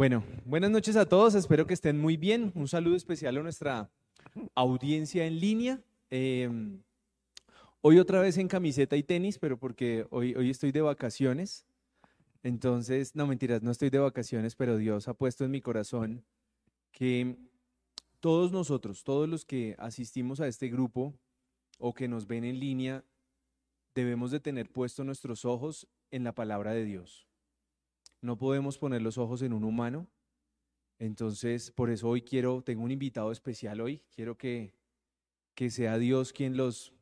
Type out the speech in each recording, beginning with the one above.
Bueno, buenas noches a todos, espero que estén muy bien. Un saludo especial a nuestra audiencia en línea. Em, hoy otra vez en camiseta y tenis, pero porque hoy, hoy estoy de vacaciones. Entonces, no mentiras, no estoy de vacaciones, pero Dios ha puesto en mi corazón que todos nosotros, todos los que asistimos a este grupo o que nos ven en línea, debemos de tener puestos nuestros ojos en la palabra de Dios. No podemos poner los ojos en un humano. Entonces, por eso hoy quiero, tengo un invitado especial hoy, quiero que, que sea Dios quien los,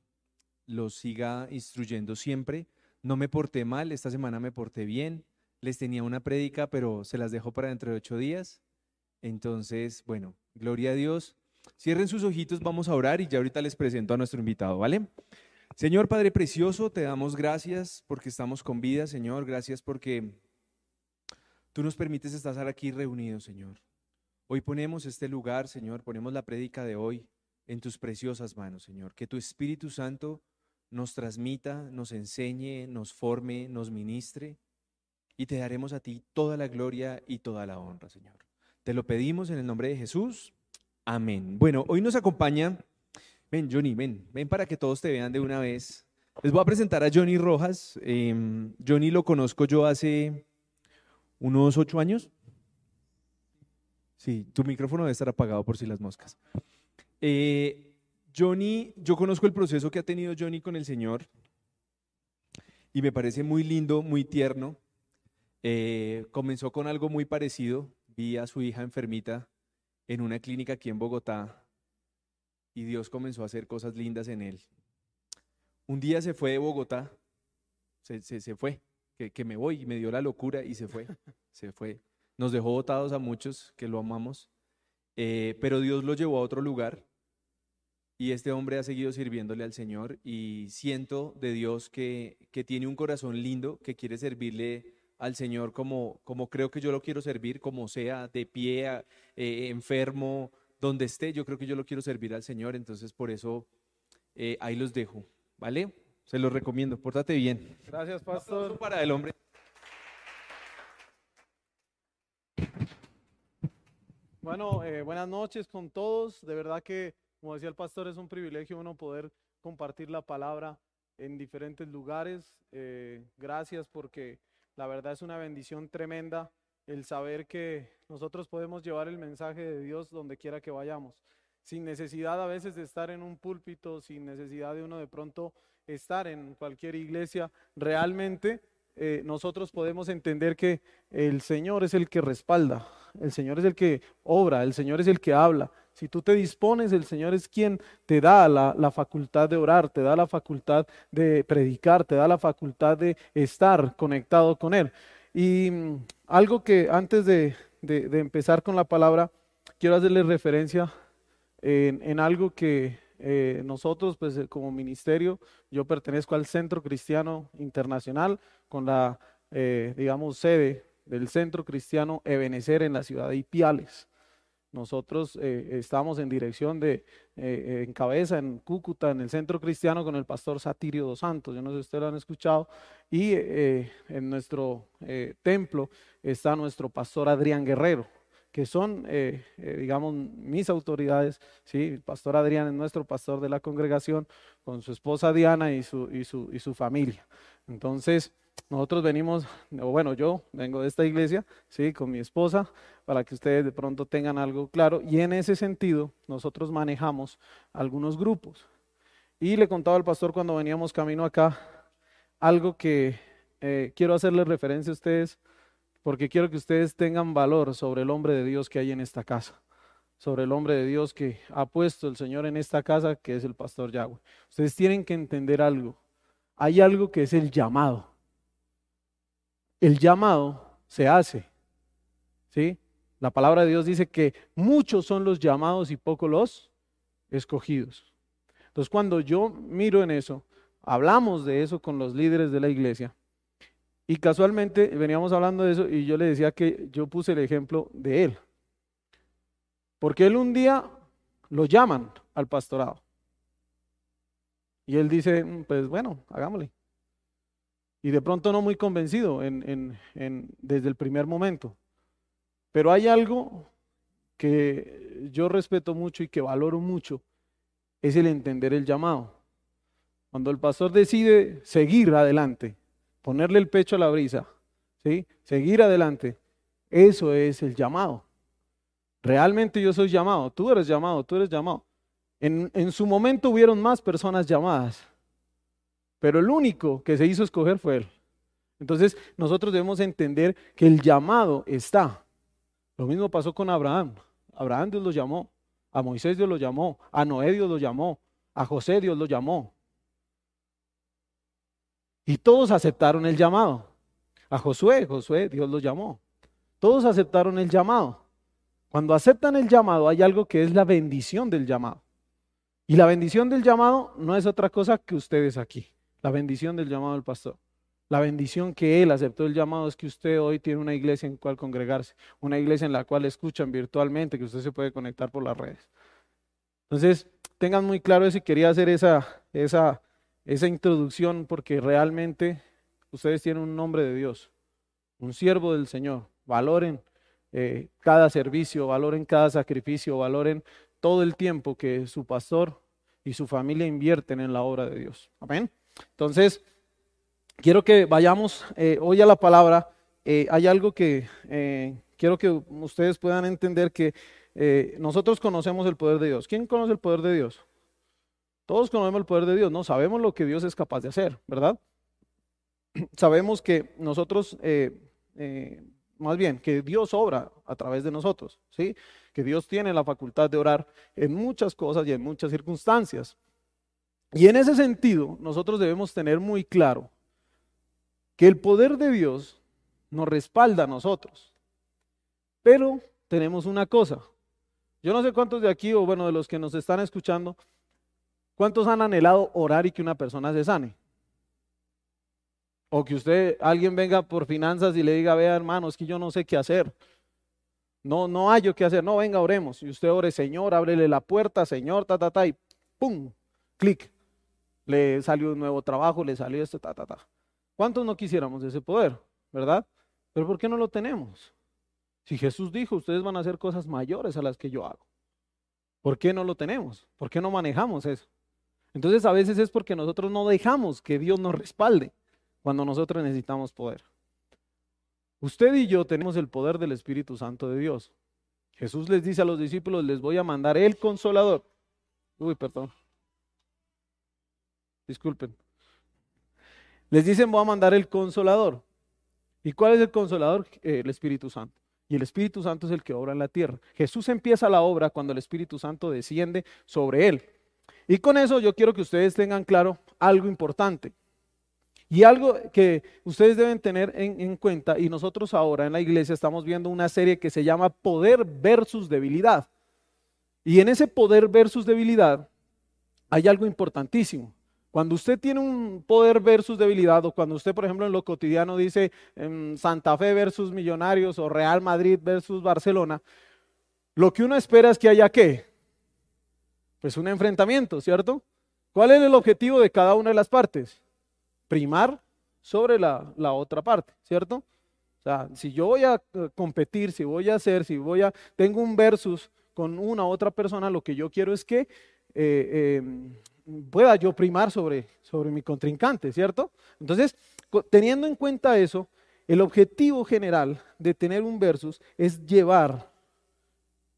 los siga instruyendo siempre. No me porté mal, esta semana me porté bien, les tenía una prédica, pero se las dejo para dentro de ocho días. Entonces, bueno, gloria a Dios. Cierren sus ojitos, vamos a orar y ya ahorita les presento a nuestro invitado, ¿vale? Señor Padre Precioso, te damos gracias porque estamos con vida, Señor. Gracias porque Tú nos permites estar aquí reunidos, Señor. Hoy ponemos este lugar, Señor, ponemos la prédica de hoy en tus preciosas manos, Señor. Que tu Espíritu Santo nos transmita, nos enseñe, nos forme, nos ministre y te daremos a ti toda la gloria y toda la honra, Señor. Te lo pedimos en el nombre de Jesús. Amén. Bueno, hoy nos acompaña, ven Johnny, ven, ven para que todos te vean de una vez. Les voy a presentar a Johnny Rojas. Em, Johnny lo conozco yo hace unos ocho años. Sí, tu micrófono debe estar apagado por si las moscas. Eh, Johnny, yo conozco el proceso que ha tenido Johnny con el Señor y me parece muy lindo, muy tierno. Eh, comenzó con algo muy parecido. Vi a su hija enfermita en una clínica aquí en Bogotá y Dios comenzó a hacer cosas lindas en él. Un día se fue de Bogotá, se, se fue, que, me voy y me dio la locura y se fue, se fue. Nos dejó votados a muchos que lo amamos, eh, pero Dios lo llevó a otro lugar y este hombre ha seguido sirviéndole al Señor y siento de Dios que, que tiene un corazón lindo, que quiere servirle al Señor como, como creo que yo lo quiero servir, como sea, de pie, eh, enfermo, donde esté, yo creo que yo lo quiero servir al Señor, entonces por eso eh, ahí los dejo, ¿vale? Se los recomiendo, pórtate bien. Gracias, pastor. para el hombre. Bueno, eh, buenas noches con todos. De verdad que, como decía el pastor, es un privilegio uno poder compartir la palabra en diferentes lugares. Eh, gracias porque la verdad es una bendición tremenda el saber que nosotros podemos llevar el mensaje de Dios donde quiera que vayamos, sin necesidad a veces de estar en un púlpito, sin necesidad de uno de pronto estar en cualquier iglesia, realmente eh, nosotros podemos entender que el Señor es el que respalda, el Señor es el que obra, el Señor es el que habla. Si tú te dispones, el Señor es quien te da la, facultad de orar, te da la facultad de predicar, te da la facultad de estar conectado con Él. Y mm, algo que antes de, empezar con la palabra, quiero hacerle referencia en algo que eh, nosotros, pues eh, como ministerio, yo pertenezco al Centro Cristiano Internacional con la, eh, digamos, sede del Centro Cristiano Ebenecer en la ciudad de Ipiales. Nosotros estamos en dirección de, en cabeza, en Cúcuta, en el Centro Cristiano con el pastor Satirio dos Santos. Yo no sé si ustedes lo han escuchado. Y en nuestro templo está nuestro pastor Adrián Guerrero que son, eh, eh, digamos, mis autoridades. ¿sí? El pastor Adrián es nuestro pastor de la congregación, con su esposa Diana y su, y su, y su familia. Entonces, nosotros venimos, o bueno, yo vengo de esta iglesia, ¿sí? con mi esposa, para que ustedes de pronto tengan algo claro. Y en ese sentido, nosotros manejamos algunos grupos. Y le contaba al pastor cuando veníamos camino acá, algo que eh, quiero hacerle referencia a ustedes porque quiero que ustedes tengan valor sobre el hombre de Dios que hay en esta casa, sobre el hombre de Dios que ha puesto el Señor en esta casa, que es el pastor Yahweh. Ustedes tienen que entender algo. Hay algo que es el llamado. El llamado se hace. ¿Sí? La palabra de Dios dice que muchos son los llamados y pocos los escogidos. Entonces, cuando yo miro en eso, hablamos de eso con los líderes de la iglesia, y casualmente veníamos hablando de eso y yo le decía que yo puse el ejemplo de él. Porque él un día lo llaman al pastorado. Y él dice, mm, pues bueno, hagámosle. Y de pronto no muy convencido en, desde el primer momento. Pero hay algo que yo respeto mucho y que valoro mucho, es el entender el llamado. Cuando el pastor decide seguir adelante, ponerle el pecho a la brisa, ¿sí? seguir adelante, eso es el llamado. Realmente yo soy llamado, tú eres llamado, tú eres llamado. En, en su momento hubieron más personas llamadas, pero el único que se hizo escoger fue él. Entonces nosotros debemos entender que el llamado está. Lo mismo pasó con Abraham. Abraham Dios lo llamó, a Moisés Dios lo llamó, a Noé Dios lo llamó, a José Dios lo llamó. Y todos aceptaron el llamado. A Josué, Josué Dios lo llamó. Todos aceptaron el llamado. Cuando aceptan el llamado hay algo que es la bendición del llamado. Y la bendición del llamado no es otra cosa que ustedes aquí. La bendición del llamado del pastor. La bendición que Él aceptó el llamado es que usted hoy tiene una iglesia en la cual congregarse, una iglesia en la cual escuchan virtualmente, que usted se puede conectar por las redes. Entonces, tengan muy claro eso y quería hacer esa, esa, esa introducción porque realmente ustedes tienen un nombre de Dios, un siervo del Señor. Valoren eh, cada servicio, valoren cada sacrificio, valoren todo el tiempo que su pastor y su familia invierten en la obra de Dios. Amén. Entonces, quiero que vayamos eh, hoy a la palabra. Eh, hay algo que quiero que ustedes puedan entender que nosotros conocemos el poder de Dios. ¿Quién conoce el poder de Dios? Todos conocemos el poder de Dios, ¿no? Sabemos lo que Dios es capaz de hacer, ¿verdad? Sabemos que nosotros, más bien, que Dios obra a través de nosotros, ¿sí? Que Dios tiene la facultad de orar en muchas cosas y en muchas circunstancias. Y en ese sentido, nosotros debemos tener muy claro que el poder de Dios nos respalda a nosotros. Pero tenemos una cosa. Yo no sé cuántos de aquí, o bueno, de los que nos están escuchando, cuántos han anhelado orar y que una persona se sane. O que usted, alguien venga por finanzas y le diga, vea hermano, es que yo no sé qué hacer. No, no hay yo qué hacer. No, venga, oremos. Y usted ore, Señor, ábrele la puerta, Señor, ta, ta, ta, y pum, clic. Le salió un nuevo trabajo, le salió esto, ta, ta, ta. ¿Cuántos no quisiéramos ese poder? ¿Verdad? Pero ¿por qué no lo tenemos? Si Jesús dijo, ustedes van a hacer cosas mayores a las que yo hago. ¿Por qué no lo tenemos? ¿Por qué no manejamos eso? Entonces a veces es porque nosotros no dejamos que Dios nos respalde cuando nosotros necesitamos poder. Usted y yo tenemos el poder del Espíritu Santo de Dios. Jesús les dice a los discípulos, les voy a mandar el consolador. Uy, perdón. Disculpen les dicen voy a mandar el consolador. ¿Y cuál es el consolador? Eh, el Espíritu Santo. Y el Espíritu Santo es el que obra en la tierra. Jesús empieza la obra cuando el Espíritu Santo desciende sobre él. Y con eso yo quiero que ustedes tengan claro algo importante. Y algo que ustedes deben tener en, en, cuenta, y nosotros ahora en la iglesia estamos viendo una serie que se llama Poder versus Debilidad. Y en ese poder versus debilidad hay algo importantísimo. Cuando usted tiene un poder versus debilidad, o cuando usted, por ejemplo, en lo cotidiano dice Santa Fe versus Millonarios o Real Madrid versus Barcelona, lo que uno espera es que haya qué? Pues un enfrentamiento, ¿cierto? ¿Cuál es el objetivo de cada una de las partes? Primar sobre la, la otra parte, ¿cierto? O sea, si yo voy a eh, competir, si voy a hacer, si voy a, tengo un versus con una otra persona, lo que yo quiero es que eh, em, pueda yo primar sobre, sobre mi contrincante, ¿cierto? Entonces, teniendo en cuenta eso, el objetivo general de tener un versus es llevar,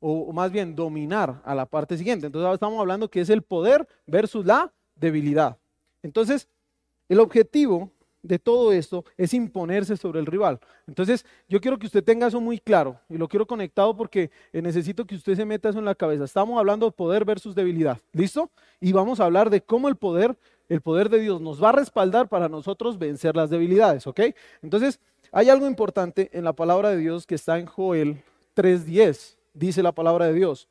o más bien dominar a la parte siguiente. Entonces, ahora estamos hablando que es el poder versus la debilidad. Entonces, el objetivo de todo esto es imponerse sobre el rival. Entonces, yo quiero que usted tenga eso muy claro y lo quiero conectado porque eh, necesito que usted se meta eso en la cabeza. Estamos hablando de poder versus debilidad. ¿Listo? Y vamos a hablar de cómo el poder, el poder de Dios nos va a respaldar para nosotros vencer las debilidades, ¿ok? Entonces, hay algo importante en la palabra de Dios que está en Joel 3:10. Dice la palabra de Dios: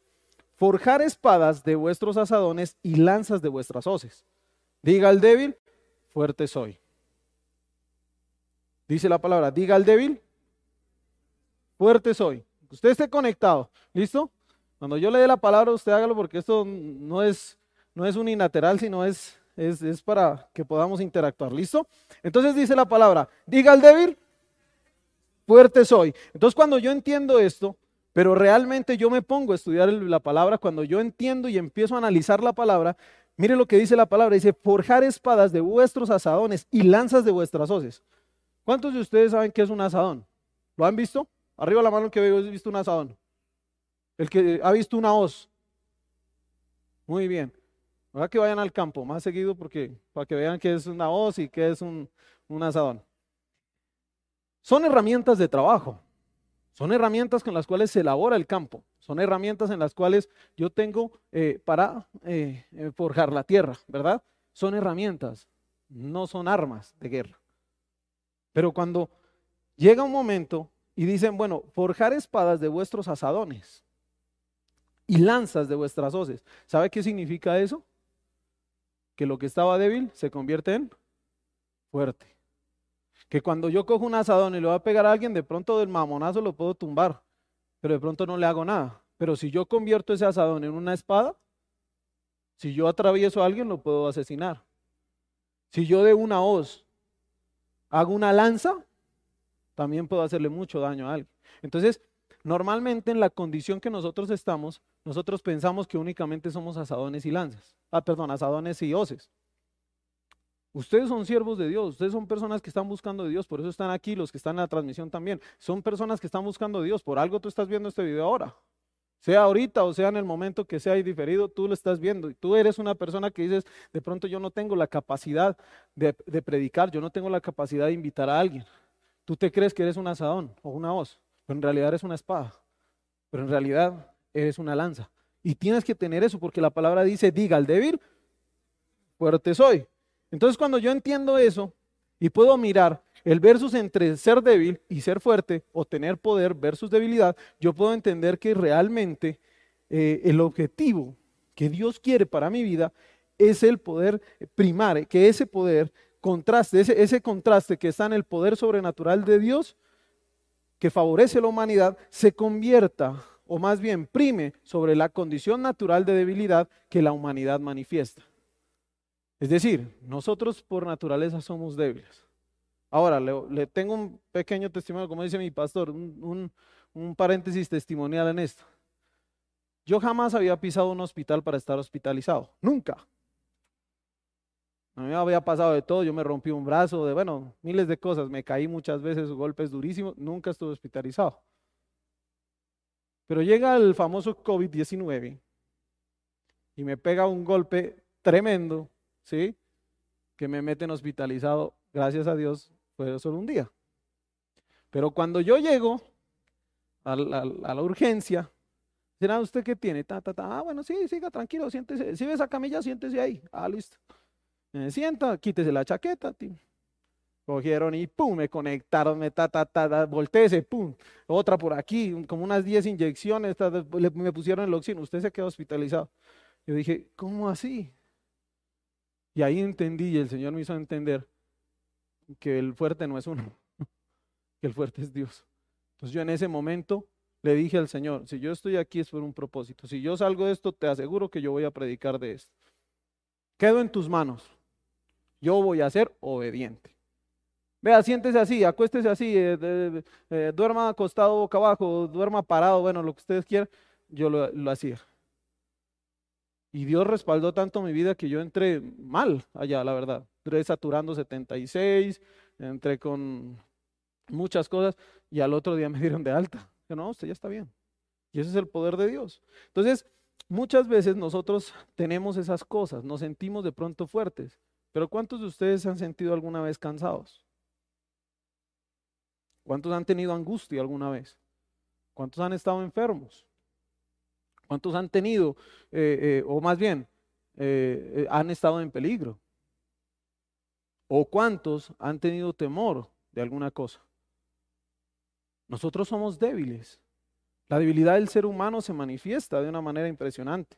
"Forjar espadas de vuestros asadones y lanzas de vuestras hoces." Diga al débil, fuerte soy. Dice la palabra, diga al débil, fuerte soy. Usted esté conectado, ¿listo? Cuando yo le dé la palabra, usted hágalo porque esto no es, no es unilateral, sino es, es, es para que podamos interactuar, ¿listo? Entonces dice la palabra, diga al débil, fuerte soy. Entonces cuando yo entiendo esto, pero realmente yo me pongo a estudiar la palabra, cuando yo entiendo y empiezo a analizar la palabra, mire lo que dice la palabra, dice, forjar espadas de vuestros asadones y lanzas de vuestras hoces. ¿Cuántos de ustedes saben qué es un asadón? ¿Lo han visto? Arriba la mano que ha visto un asadón. El que ha visto una hoz. Muy bien. Ahora que vayan al campo más seguido porque para que vean qué es una hoz y qué es un, un asadón. Son herramientas de trabajo. Son herramientas con las cuales se elabora el campo. Son herramientas en las cuales yo tengo eh, para eh, eh, forjar la tierra, ¿verdad? Son herramientas, no son armas de guerra. Pero cuando llega un momento y dicen, bueno, forjar espadas de vuestros asadones y lanzas de vuestras hoces, ¿sabe qué significa eso? Que lo que estaba débil se convierte en fuerte. Que cuando yo cojo un asadón y le voy a pegar a alguien, de pronto del mamonazo lo puedo tumbar, pero de pronto no le hago nada. Pero si yo convierto ese asadón en una espada, si yo atravieso a alguien, lo puedo asesinar. Si yo de una hoz hago una lanza, también puedo hacerle mucho daño a alguien. Entonces, normalmente en la condición que nosotros estamos, nosotros pensamos que únicamente somos asadones y lanzas. Ah, perdón, asadones y hoces. Ustedes son siervos de Dios, ustedes son personas que están buscando de Dios, por eso están aquí, los que están en la transmisión también. Son personas que están buscando de Dios, por algo tú estás viendo este video ahora. Sea ahorita o sea en el momento que sea diferido, tú lo estás viendo. Y tú eres una persona que dices, de pronto yo no tengo la capacidad de, de predicar, yo no tengo la capacidad de invitar a alguien. Tú te crees que eres un asadón o una hoz, pero en realidad eres una espada. Pero en realidad eres una lanza. Y tienes que tener eso porque la palabra dice, diga al débil, fuerte soy. Entonces cuando yo entiendo eso y puedo mirar el versus entre ser débil y ser fuerte o tener poder versus debilidad, yo puedo entender que realmente eh, el objetivo que Dios quiere para mi vida es el poder primar, que ese poder contraste, ese, ese contraste que está en el poder sobrenatural de Dios, que favorece la humanidad, se convierta o más bien prime sobre la condición natural de debilidad que la humanidad manifiesta. Es decir, nosotros por naturaleza somos débiles. Ahora, le, tengo un pequeño testimonio, como dice mi pastor, un, un paréntesis testimonial en esto. Yo jamás había pisado un hospital para estar hospitalizado, nunca. A mí me había pasado de todo, yo me rompí un brazo, de bueno, miles de cosas, me caí muchas veces, golpes durísimos, nunca estuve hospitalizado. Pero llega el famoso COVID-19 y me pega un golpe tremendo ¿sí? Que me meten hospitalizado, gracias a Dios, fue solo un día. Pero cuando yo llego a la, urgencia, dirá, ¿usted qué tiene? Ta, ta, ta. Ah, bueno, sí, siga tranquilo, siéntese. Si ves esa camilla, siéntese ahí. Ah, listo. Sienta, quítese la chaqueta, tío. Cogieron y pum, me conectaron, me ta, ta, ta, volteese, pum. Otra por aquí, como unas 10 inyecciones, me pusieron el oxígeno. Usted se quedó hospitalizado. Yo dije, ¿cómo así? Y ahí entendí y el Señor me hizo entender que el fuerte no es uno, que el fuerte es Dios. Entonces yo en ese momento le dije al Señor, si yo estoy aquí es por un propósito. Si yo salgo de esto, te aseguro que yo voy a predicar de esto. Quedo en tus manos. Yo voy a ser obediente. Vea, siéntese así, acuéstese así, eh, eh, duerma acostado boca abajo, duerma parado, bueno, lo que ustedes quieran. Yo lo hacía. Y Dios respaldó tanto mi vida que yo entré mal allá, la verdad. Entré saturando 76, entré con muchas cosas y al otro día me dieron de alta. Que no, usted ya está bien. Y ese es el poder de Dios. Entonces, muchas veces nosotros tenemos esas cosas, nos sentimos de pronto fuertes. Pero ¿cuántos de ustedes se han sentido alguna vez cansados? ¿Cuántos han tenido angustia alguna vez? ¿Cuántos han estado enfermos? ¿Cuántos han tenido, eh, eh, o más bien, eh, han estado en peligro? ¿O cuántos han tenido temor de alguna cosa? Nosotros somos débiles. La debilidad del ser humano se manifiesta de una manera impresionante.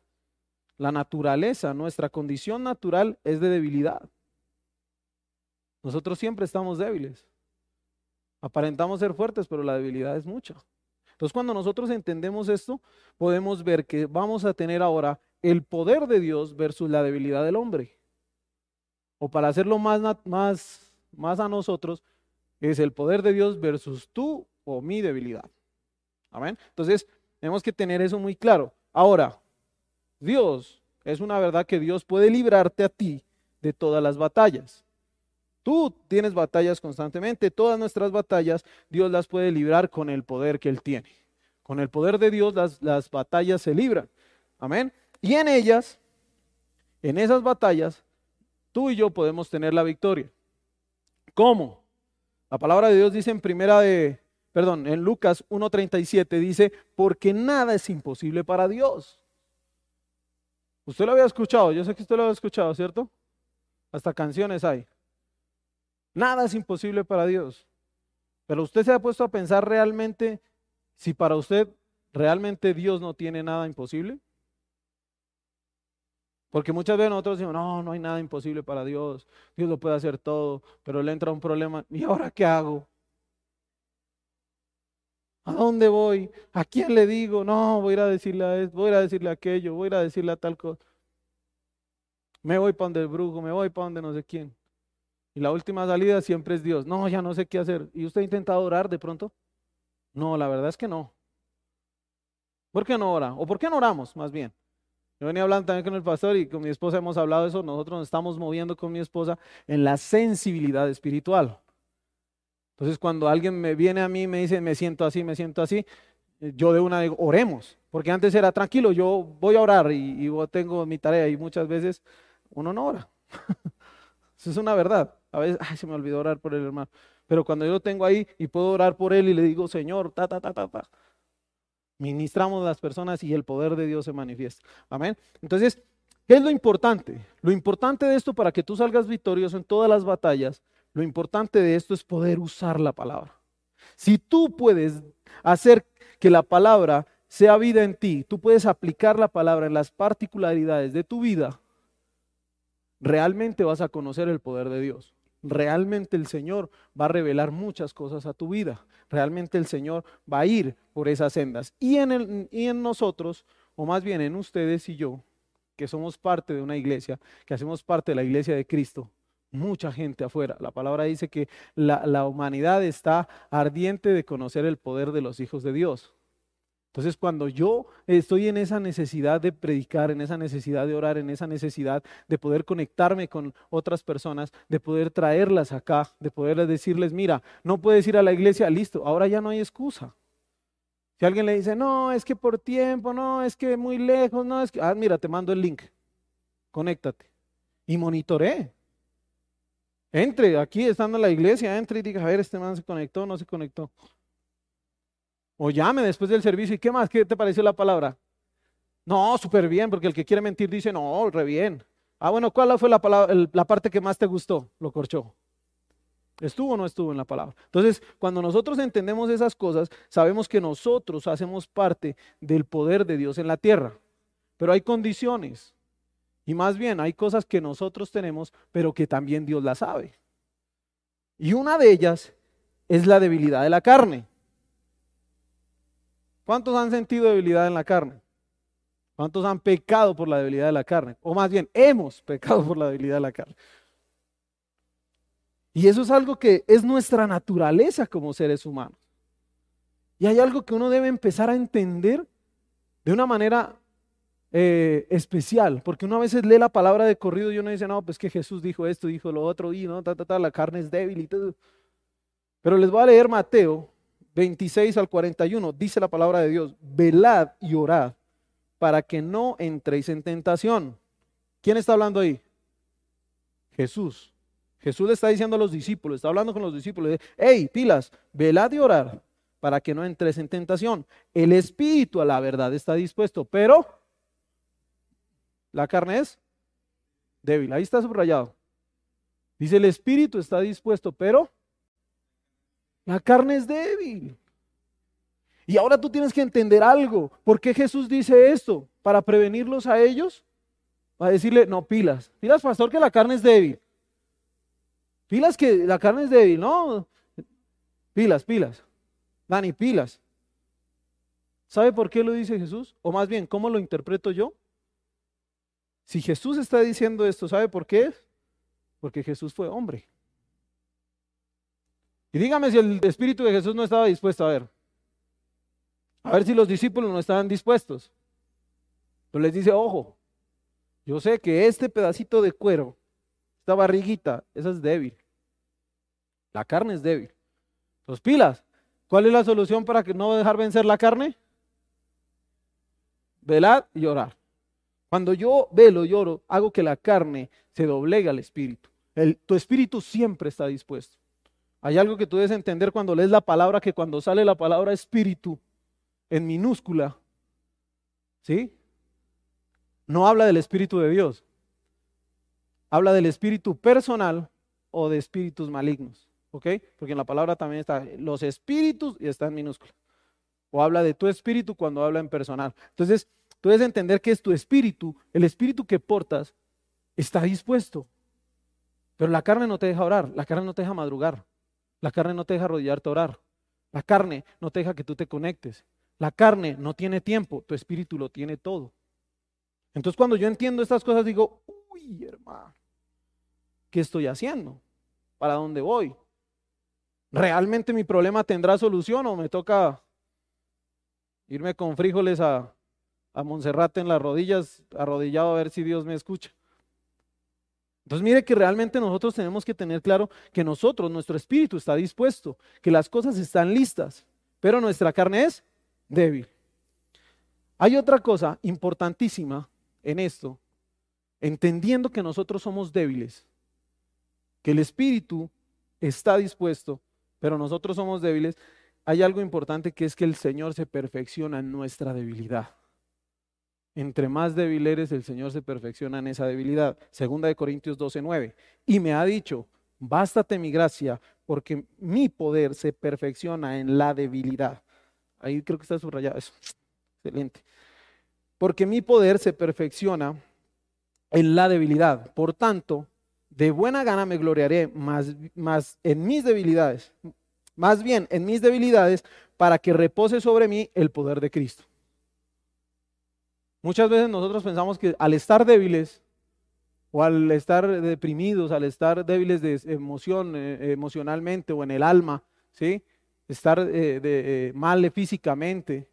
La naturaleza, nuestra condición natural es de debilidad. Nosotros siempre estamos débiles. Aparentamos ser fuertes, pero la debilidad es mucha. Entonces, cuando nosotros entendemos esto, podemos ver que vamos a tener ahora el poder de Dios versus la debilidad del hombre. O para hacerlo más, más, más a nosotros, es el poder de Dios versus tú o mi debilidad. Amén. Entonces, tenemos que tener eso muy claro. Ahora, Dios, es una verdad que Dios puede librarte a ti de todas las batallas. Tú tienes batallas constantemente, todas nuestras batallas Dios las puede librar con el poder que Él tiene. Con el poder de Dios las, las batallas se libran. Amén. Y en ellas, en esas batallas, tú y yo podemos tener la victoria. ¿Cómo? La palabra de Dios dice en primera de, perdón, en Lucas 1.37 dice, porque nada es imposible para Dios. Usted lo había escuchado, yo sé que usted lo había escuchado, ¿cierto? Hasta canciones hay. Nada es imposible para Dios. Pero usted se ha puesto a pensar realmente si para usted realmente Dios no tiene nada imposible. Porque muchas veces nosotros decimos, no, no hay nada imposible para Dios, Dios lo puede hacer todo, pero le entra un problema, ¿y ahora qué hago? ¿A dónde voy? ¿A quién le digo? No, voy a ir a decirle a esto, voy a ir a decirle a aquello, voy a ir a decirle a tal cosa. Me voy para donde el brujo, me voy para donde no sé quién. Y la última salida siempre es Dios. No, ya no sé qué hacer. ¿Y usted ha intentado orar de pronto? No, la verdad es que no. ¿Por qué no ora? ¿O por qué no oramos, más bien? Yo venía hablando también con el pastor y con mi esposa hemos hablado de eso. Nosotros nos estamos moviendo con mi esposa en la sensibilidad espiritual. Entonces, cuando alguien me viene a mí y me dice, me siento así, me siento así, yo de una digo, oremos. Porque antes era tranquilo, yo voy a orar y, y tengo mi tarea y muchas veces uno no ora. Eso es una verdad. A veces, ay, se me olvidó orar por el hermano. Pero cuando yo lo tengo ahí y puedo orar por él y le digo, Señor, ta, ta, ta, ta, ta, ministramos a las personas y el poder de Dios se manifiesta. Amén. Entonces, ¿qué es lo importante? Lo importante de esto para que tú salgas victorioso en todas las batallas, lo importante de esto es poder usar la palabra. Si tú puedes hacer que la palabra sea vida en ti, tú puedes aplicar la palabra en las particularidades de tu vida, realmente vas a conocer el poder de Dios. Realmente el Señor va a revelar muchas cosas a tu vida. Realmente el Señor va a ir por esas sendas. Y en, en nosotros, o más bien en ustedes y yo, que somos parte de una iglesia, que hacemos parte de la iglesia de Cristo, mucha gente afuera. La palabra dice que la humanidad está ardiente de conocer el poder de los hijos de Dios. Entonces, cuando yo estoy en esa necesidad de predicar, en esa necesidad de orar, en esa necesidad de poder conectarme con otras personas, de poder traerlas acá, de poder decirles, mira, no puedes ir a la iglesia, listo, ahora ya no hay excusa. Si alguien le dice, no, es que por tiempo, no, es que muy lejos, no, es que, ah, mira, te mando el link, conéctate y monitoree. Entre aquí, estando en la iglesia, entre y diga, a ver, este man se conectó, no se conectó. O llame después del servicio. ¿Y qué más? ¿Qué te pareció la palabra? No, súper bien, porque el que quiere mentir dice, no, re bien. Ah, bueno, ¿cuál fue la, palabra, la parte que más te gustó? Lo corchó. ¿Estuvo o no estuvo en la palabra? Entonces, cuando nosotros entendemos esas cosas, sabemos que nosotros hacemos parte del poder de Dios en la tierra. Pero hay condiciones. Y más bien, hay cosas que nosotros tenemos, pero que también Dios las sabe. Y una de ellas es la debilidad de la carne. ¿Cuántos han sentido debilidad en la carne? ¿Cuántos han pecado por la debilidad de la carne? O más bien, hemos pecado por la debilidad de la carne. Y eso es algo que es nuestra naturaleza como seres humanos. Y hay algo que uno debe empezar a entender de una manera eh, especial, porque uno a veces lee la palabra de corrido y uno dice, no, pues que Jesús dijo esto, dijo lo otro, y no, ta, ta, ta, la carne es débil y todo. Pero les voy a leer Mateo 26 al 41, dice la palabra de Dios, velad y orad para que no entréis en tentación. ¿Quién está hablando ahí? Jesús. Jesús le está diciendo a los discípulos, está hablando con los discípulos, hey, pilas, velad y orad para que no entres en tentación. El espíritu a la verdad está dispuesto, pero la carne es débil. Ahí está subrayado. Dice, el espíritu está dispuesto, pero la carne es débil. Y ahora tú tienes que entender algo. ¿Por qué Jesús dice esto? ¿Para prevenirlos a ellos? Para decirle, no, pilas. Pilas, pastor, que la carne es débil. Pilas que la carne es débil, no. Pilas, pilas. Dani, pilas. ¿Sabe por qué lo dice Jesús? O más bien, ¿cómo lo interpreto yo? Si Jesús está diciendo esto, ¿sabe por qué? Porque Jesús fue hombre. Y dígame si el Espíritu de Jesús no estaba dispuesto a ver. A ver si los discípulos no estaban dispuestos. Entonces les dice, ojo, yo sé que este pedacito de cuero, esta barriguita, esa es débil. La carne es débil. Los pilas, ¿cuál es la solución para que no dejar vencer la carne? Velad y orar. Cuando yo velo, lloro, hago que la carne se doblegue al espíritu. El, tu espíritu siempre está dispuesto. Hay algo que tú debes entender cuando lees la palabra, que cuando sale la palabra espíritu en minúscula, ¿sí? No habla del espíritu de Dios. Habla del espíritu personal o de espíritus malignos, ¿ok? Porque en la palabra también está los espíritus y está en minúscula. O habla de tu espíritu cuando habla en personal. Entonces, tú debes entender que es tu espíritu, el espíritu que portas, está dispuesto. Pero la carne no te deja orar, la carne no te deja madrugar, la carne no te deja arrodillarte a orar, la carne no te deja que tú te conectes, la carne no tiene tiempo, tu espíritu lo tiene todo. Entonces cuando yo entiendo estas cosas digo, uy hermano, ¿qué estoy haciendo? ¿Para dónde voy? ¿Realmente mi problema tendrá solución o me toca irme con frijoles a, a Monserrate en las rodillas, arrodillado a ver si Dios me escucha. Entonces mire que realmente nosotros tenemos que tener claro que nosotros, nuestro espíritu está dispuesto, que las cosas están listas, pero nuestra carne es débil. Hay otra cosa importantísima en esto, entendiendo que nosotros somos débiles, que el espíritu está dispuesto, pero nosotros somos débiles, hay algo importante que es que el Señor se perfecciona en nuestra debilidad. Entre más débil eres, el Señor se perfecciona en esa debilidad. Segunda de Corintios 12, 9. Y me ha dicho, bástate mi gracia, porque mi poder se perfecciona en la debilidad. Ahí creo que está subrayado eso. Excelente. Porque mi poder se perfecciona en la debilidad. Por tanto, de buena gana me gloriaré más, más en mis debilidades, más bien en mis debilidades, para que repose sobre mí el poder de Cristo. Muchas veces nosotros pensamos que al estar débiles o al estar deprimidos, al estar débiles de emoción, eh, emocionalmente o en el alma, ¿sí? estar eh, de, eh, mal físicamente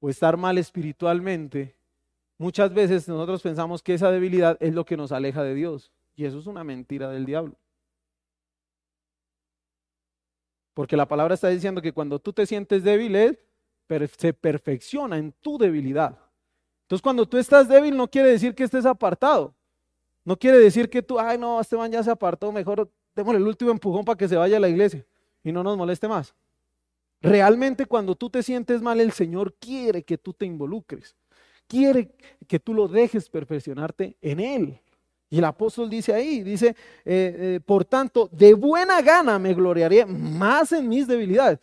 o estar mal espiritualmente, muchas veces nosotros pensamos que esa debilidad es lo que nos aleja de Dios. Y eso es una mentira del diablo. Porque la palabra está diciendo que cuando tú te sientes débil, se perfecciona en tu debilidad. Entonces, cuando tú estás débil, no quiere decir que estés apartado. No quiere decir que tú, ay, no, Esteban ya se apartó, mejor démosle el último empujón para que se vaya a la iglesia y no nos moleste más. Realmente cuando tú te sientes mal, el Señor quiere que tú te involucres. Quiere que tú lo dejes perfeccionarte en Él. Y el apóstol dice ahí, dice, eh, eh, por tanto, de buena gana me gloriaré más en mis debilidades.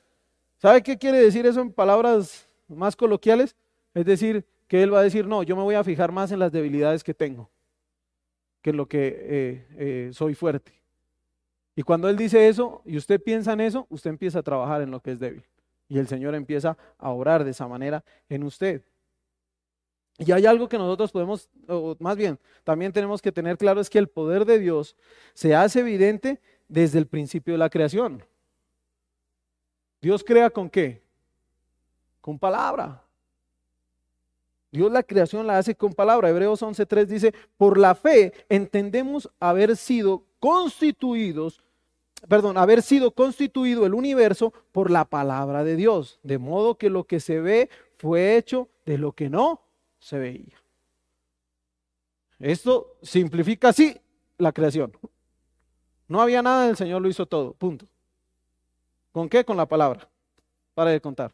¿Sabe qué quiere decir eso en palabras más coloquiales? Es decir, que él va a decir, no, yo me voy a fijar más en las debilidades que tengo que en lo que eh, eh, soy fuerte. Y cuando él dice eso y usted piensa en eso, usted empieza a trabajar en lo que es débil. Y el Señor empieza a orar de esa manera en usted. Y hay algo que nosotros podemos, o más bien, también tenemos que tener claro, es que el poder de Dios se hace evidente desde el principio de la creación. Dios crea con qué? Con palabra. Dios la creación la hace con palabra. Hebreos 11.3 dice, por la fe entendemos haber sido constituidos, perdón, haber sido constituido el universo por la palabra de Dios. De modo que lo que se ve fue hecho de lo que no se veía. Esto simplifica así la creación. No había nada, el Señor lo hizo todo, punto. ¿Con qué? Con la palabra. Para de contar.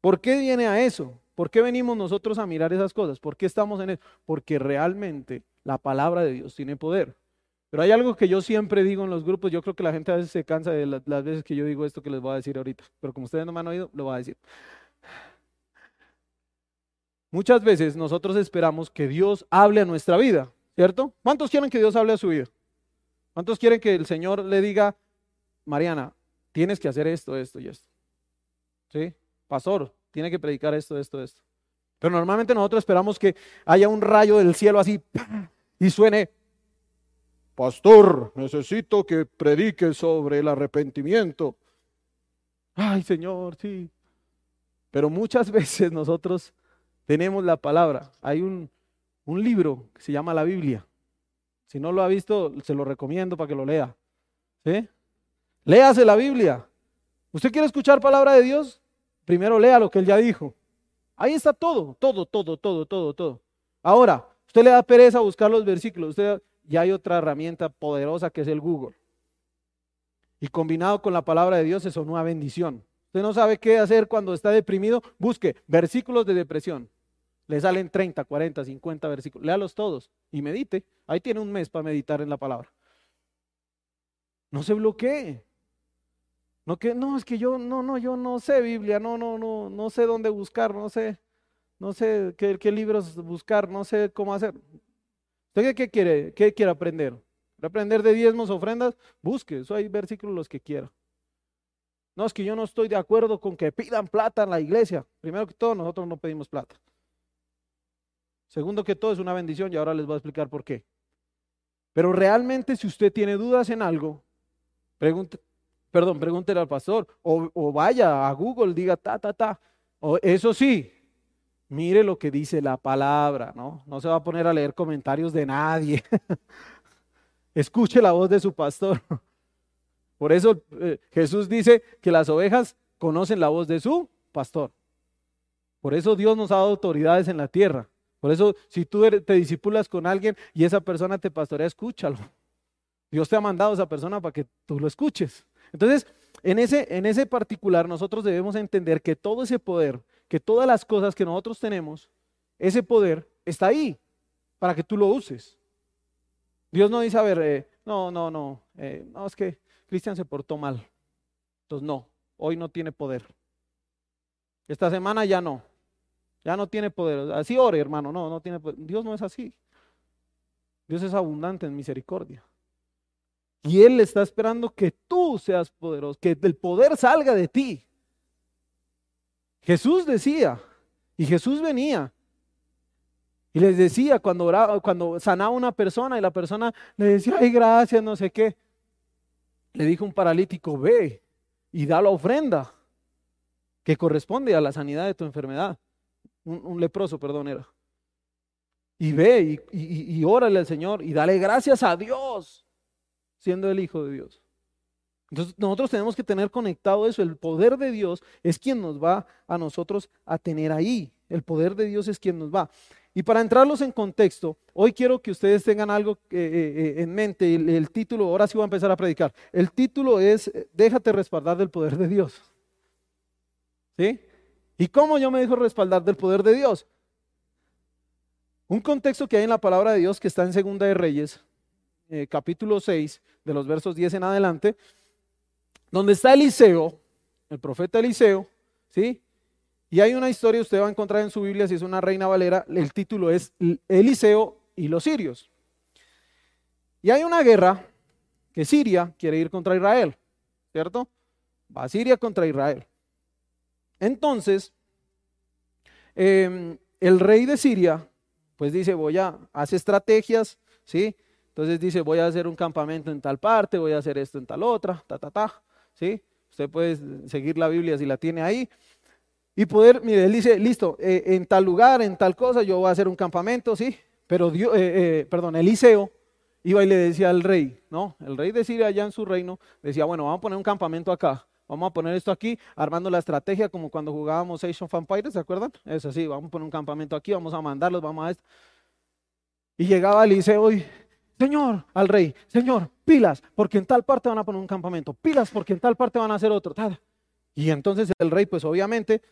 ¿Por qué viene a eso? ¿Por qué venimos nosotros a mirar esas cosas? ¿Por qué estamos en eso? Porque realmente la palabra de Dios tiene poder. Pero hay algo que yo siempre digo en los grupos, yo creo que la gente a veces se cansa de las, veces que yo digo esto que les voy a decir ahorita, pero como ustedes no me han oído, lo voy a decir. Muchas veces nosotros esperamos que Dios hable a nuestra vida, ¿cierto? ¿Cuántos quieren que Dios hable a su vida? ¿Cuántos quieren que el Señor le diga, Mariana, tienes que hacer esto, esto y esto? ¿Sí? Pastor, tiene que predicar esto, esto, esto. Pero normalmente nosotros esperamos que haya un rayo del cielo así y suene pastor, necesito que predique sobre el arrepentimiento. Ay, Señor, sí. Pero muchas veces nosotros tenemos la palabra. Hay un, un libro que se llama la Biblia. Si no lo ha visto, se lo recomiendo para que lo lea. ¿Sí? Léase la Biblia. ¿Usted quiere escuchar palabra de Dios? Primero lea lo que él ya dijo. Ahí está todo, todo, todo, todo, todo, todo. Ahora, usted le da pereza buscar los versículos. Usted ya hay otra herramienta poderosa que es el Google. Y combinado con la palabra de Dios, eso es una bendición. Usted no sabe qué hacer cuando está deprimido, busque versículos de depresión. Le salen 30, 40, 50 versículos. Léalos todos y medite. Ahí tiene un mes para meditar en la palabra. No se bloquee. No que no es que yo no no yo no sé Biblia, no no no no sé dónde buscar, no sé no sé qué, libros buscar, no sé cómo hacer. ¿Usted qué, quiere? ¿Qué quiere aprender? ¿Quiere aprender de diezmos, ofrendas? Busque, eso hay versículos los que quiera. No, es que yo no estoy de acuerdo con que pidan plata en la iglesia. Primero que todo, nosotros no pedimos plata. Segundo que todo es una bendición y ahora les voy a explicar por qué. Pero realmente si usted tiene dudas en algo, pregunte, perdón, pregúntele al pastor o, vaya a Google, diga ta, ta, ta. O, eso sí, mire lo que dice la palabra, ¿no? No se va a poner a leer comentarios de nadie. Escuche la voz de su pastor. Por eso eh, Jesús dice que las ovejas conocen la voz de su pastor. Por eso Dios nos ha dado autoridades en la tierra. Por eso, si tú te disipulas con alguien y esa persona te pastorea, escúchalo. Dios te ha mandado a esa persona para que tú lo escuches. Entonces, en ese, en ese particular, nosotros debemos entender que todo ese poder, que todas las cosas que nosotros tenemos, ese poder está ahí para que tú lo uses. Dios no dice, a ver, eh, no, no, no, eh, no, es que Cristian se portó mal. Entonces, no, hoy no tiene poder. Esta semana ya no. Ya no tiene poder. Así ore, hermano. No, no tiene poder. Dios no es así. Dios es abundante en misericordia. Y Él está esperando que tú seas poderoso, que el poder salga de ti. Jesús decía, y Jesús venía, y les decía cuando, oraba, cuando sanaba una persona y la persona le decía, ay, gracias, no sé qué. Le dijo un paralítico, ve y da la ofrenda que corresponde a la sanidad de tu enfermedad un, leproso, perdón, era. Y ve y, y, órale al Señor y dale gracias a Dios, siendo el Hijo de Dios. Entonces nosotros tenemos que tener conectado eso. El poder de Dios es quien nos va a nosotros a tener ahí. El poder de Dios es quien nos va. Y para entrarlos en contexto, hoy quiero que ustedes tengan algo eh, eh, eh, en mente. El, el, título, ahora sí voy a empezar a predicar. El título es Déjate respaldar del poder de Dios. ¿Sí? ¿Y cómo yo me dejo respaldar del poder de Dios? Un contexto que hay en la palabra de Dios que está en Segunda de Reyes, eh, capítulo 6, de los versos 10 en adelante, donde está Eliseo, el profeta Eliseo, ¿sí? Y hay una historia, usted va a encontrar en su Biblia, si es una reina valera, el título es Eliseo y los sirios. Y hay una guerra que Siria quiere ir contra Israel, ¿cierto? Va Siria contra Israel. Entonces, em, el rey de Siria, pues dice, voy a, hacer estrategias, ¿sí? Entonces dice, voy a hacer un campamento en tal parte, voy a hacer esto en tal otra, ta, ta, ta, ¿sí? Usted puede seguir la Biblia si la tiene ahí. Y poder, mire, él dice, listo, eh, en tal lugar, en tal cosa, yo voy a hacer un campamento, ¿sí? Pero Dios, eh, eh, perdón, Eliseo iba y le decía al rey, ¿no? El rey de Siria allá en su reino, decía, bueno, vamos a poner un campamento acá. Vamos a poner esto aquí, armando la estrategia como cuando jugábamos Age of Empires, ¿se acuerdan? Es así, vamos a poner un campamento aquí, vamos a mandarlos, vamos a esto. Y llegaba Eliseo y, Señor, al rey, Señor, pilas, porque en tal parte van a poner un campamento, pilas, porque en tal parte van a hacer otro. Y entonces el rey, pues obviamente,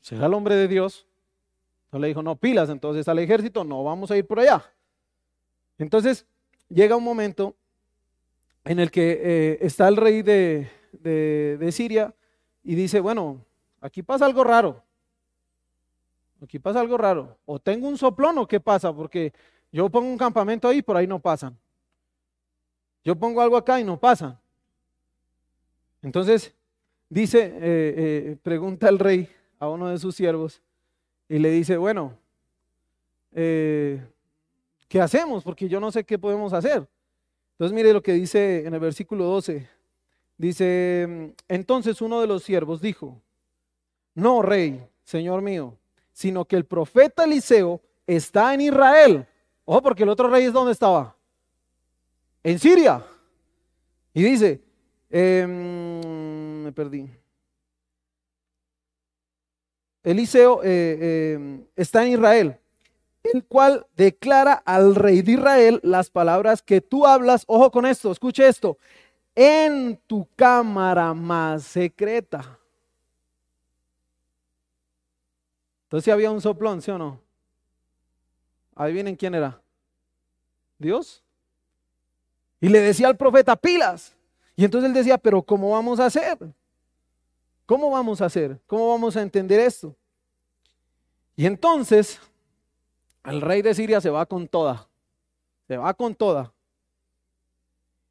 será el hombre de Dios, no le dijo, no, pilas, entonces al ejército, no vamos a ir por allá. Entonces llega un momento en el que eh, está el rey de, de, Siria y dice, bueno, aquí pasa algo raro. Aquí pasa algo raro. O tengo un soplón o qué pasa, porque yo pongo un campamento ahí, por ahí no pasan. Yo pongo algo acá y no pasan. Entonces, dice, eh, eh, pregunta el rey a uno de sus siervos y le dice, bueno, eh, ¿qué hacemos? Porque yo no sé qué podemos hacer. Entonces mire lo que dice en el versículo 12. Dice, entonces uno de los siervos dijo, no, rey, señor mío, sino que el profeta Eliseo está en Israel. Ojo, porque el otro rey es donde estaba. En Siria. Y dice, em, me perdí. Eliseo eh, em, está en Israel, el cual declara al rey de Israel las palabras que tú hablas. Ojo con esto, escuche esto. En tu cámara más secreta. Entonces había un soplón, ¿sí o no? Adivinen quién era. Dios. Y le decía al profeta, pilas. Y entonces él decía, pero ¿cómo vamos a hacer? ¿Cómo vamos a hacer? ¿Cómo vamos a entender esto? Y entonces el rey de Siria se va con toda. Se va con toda.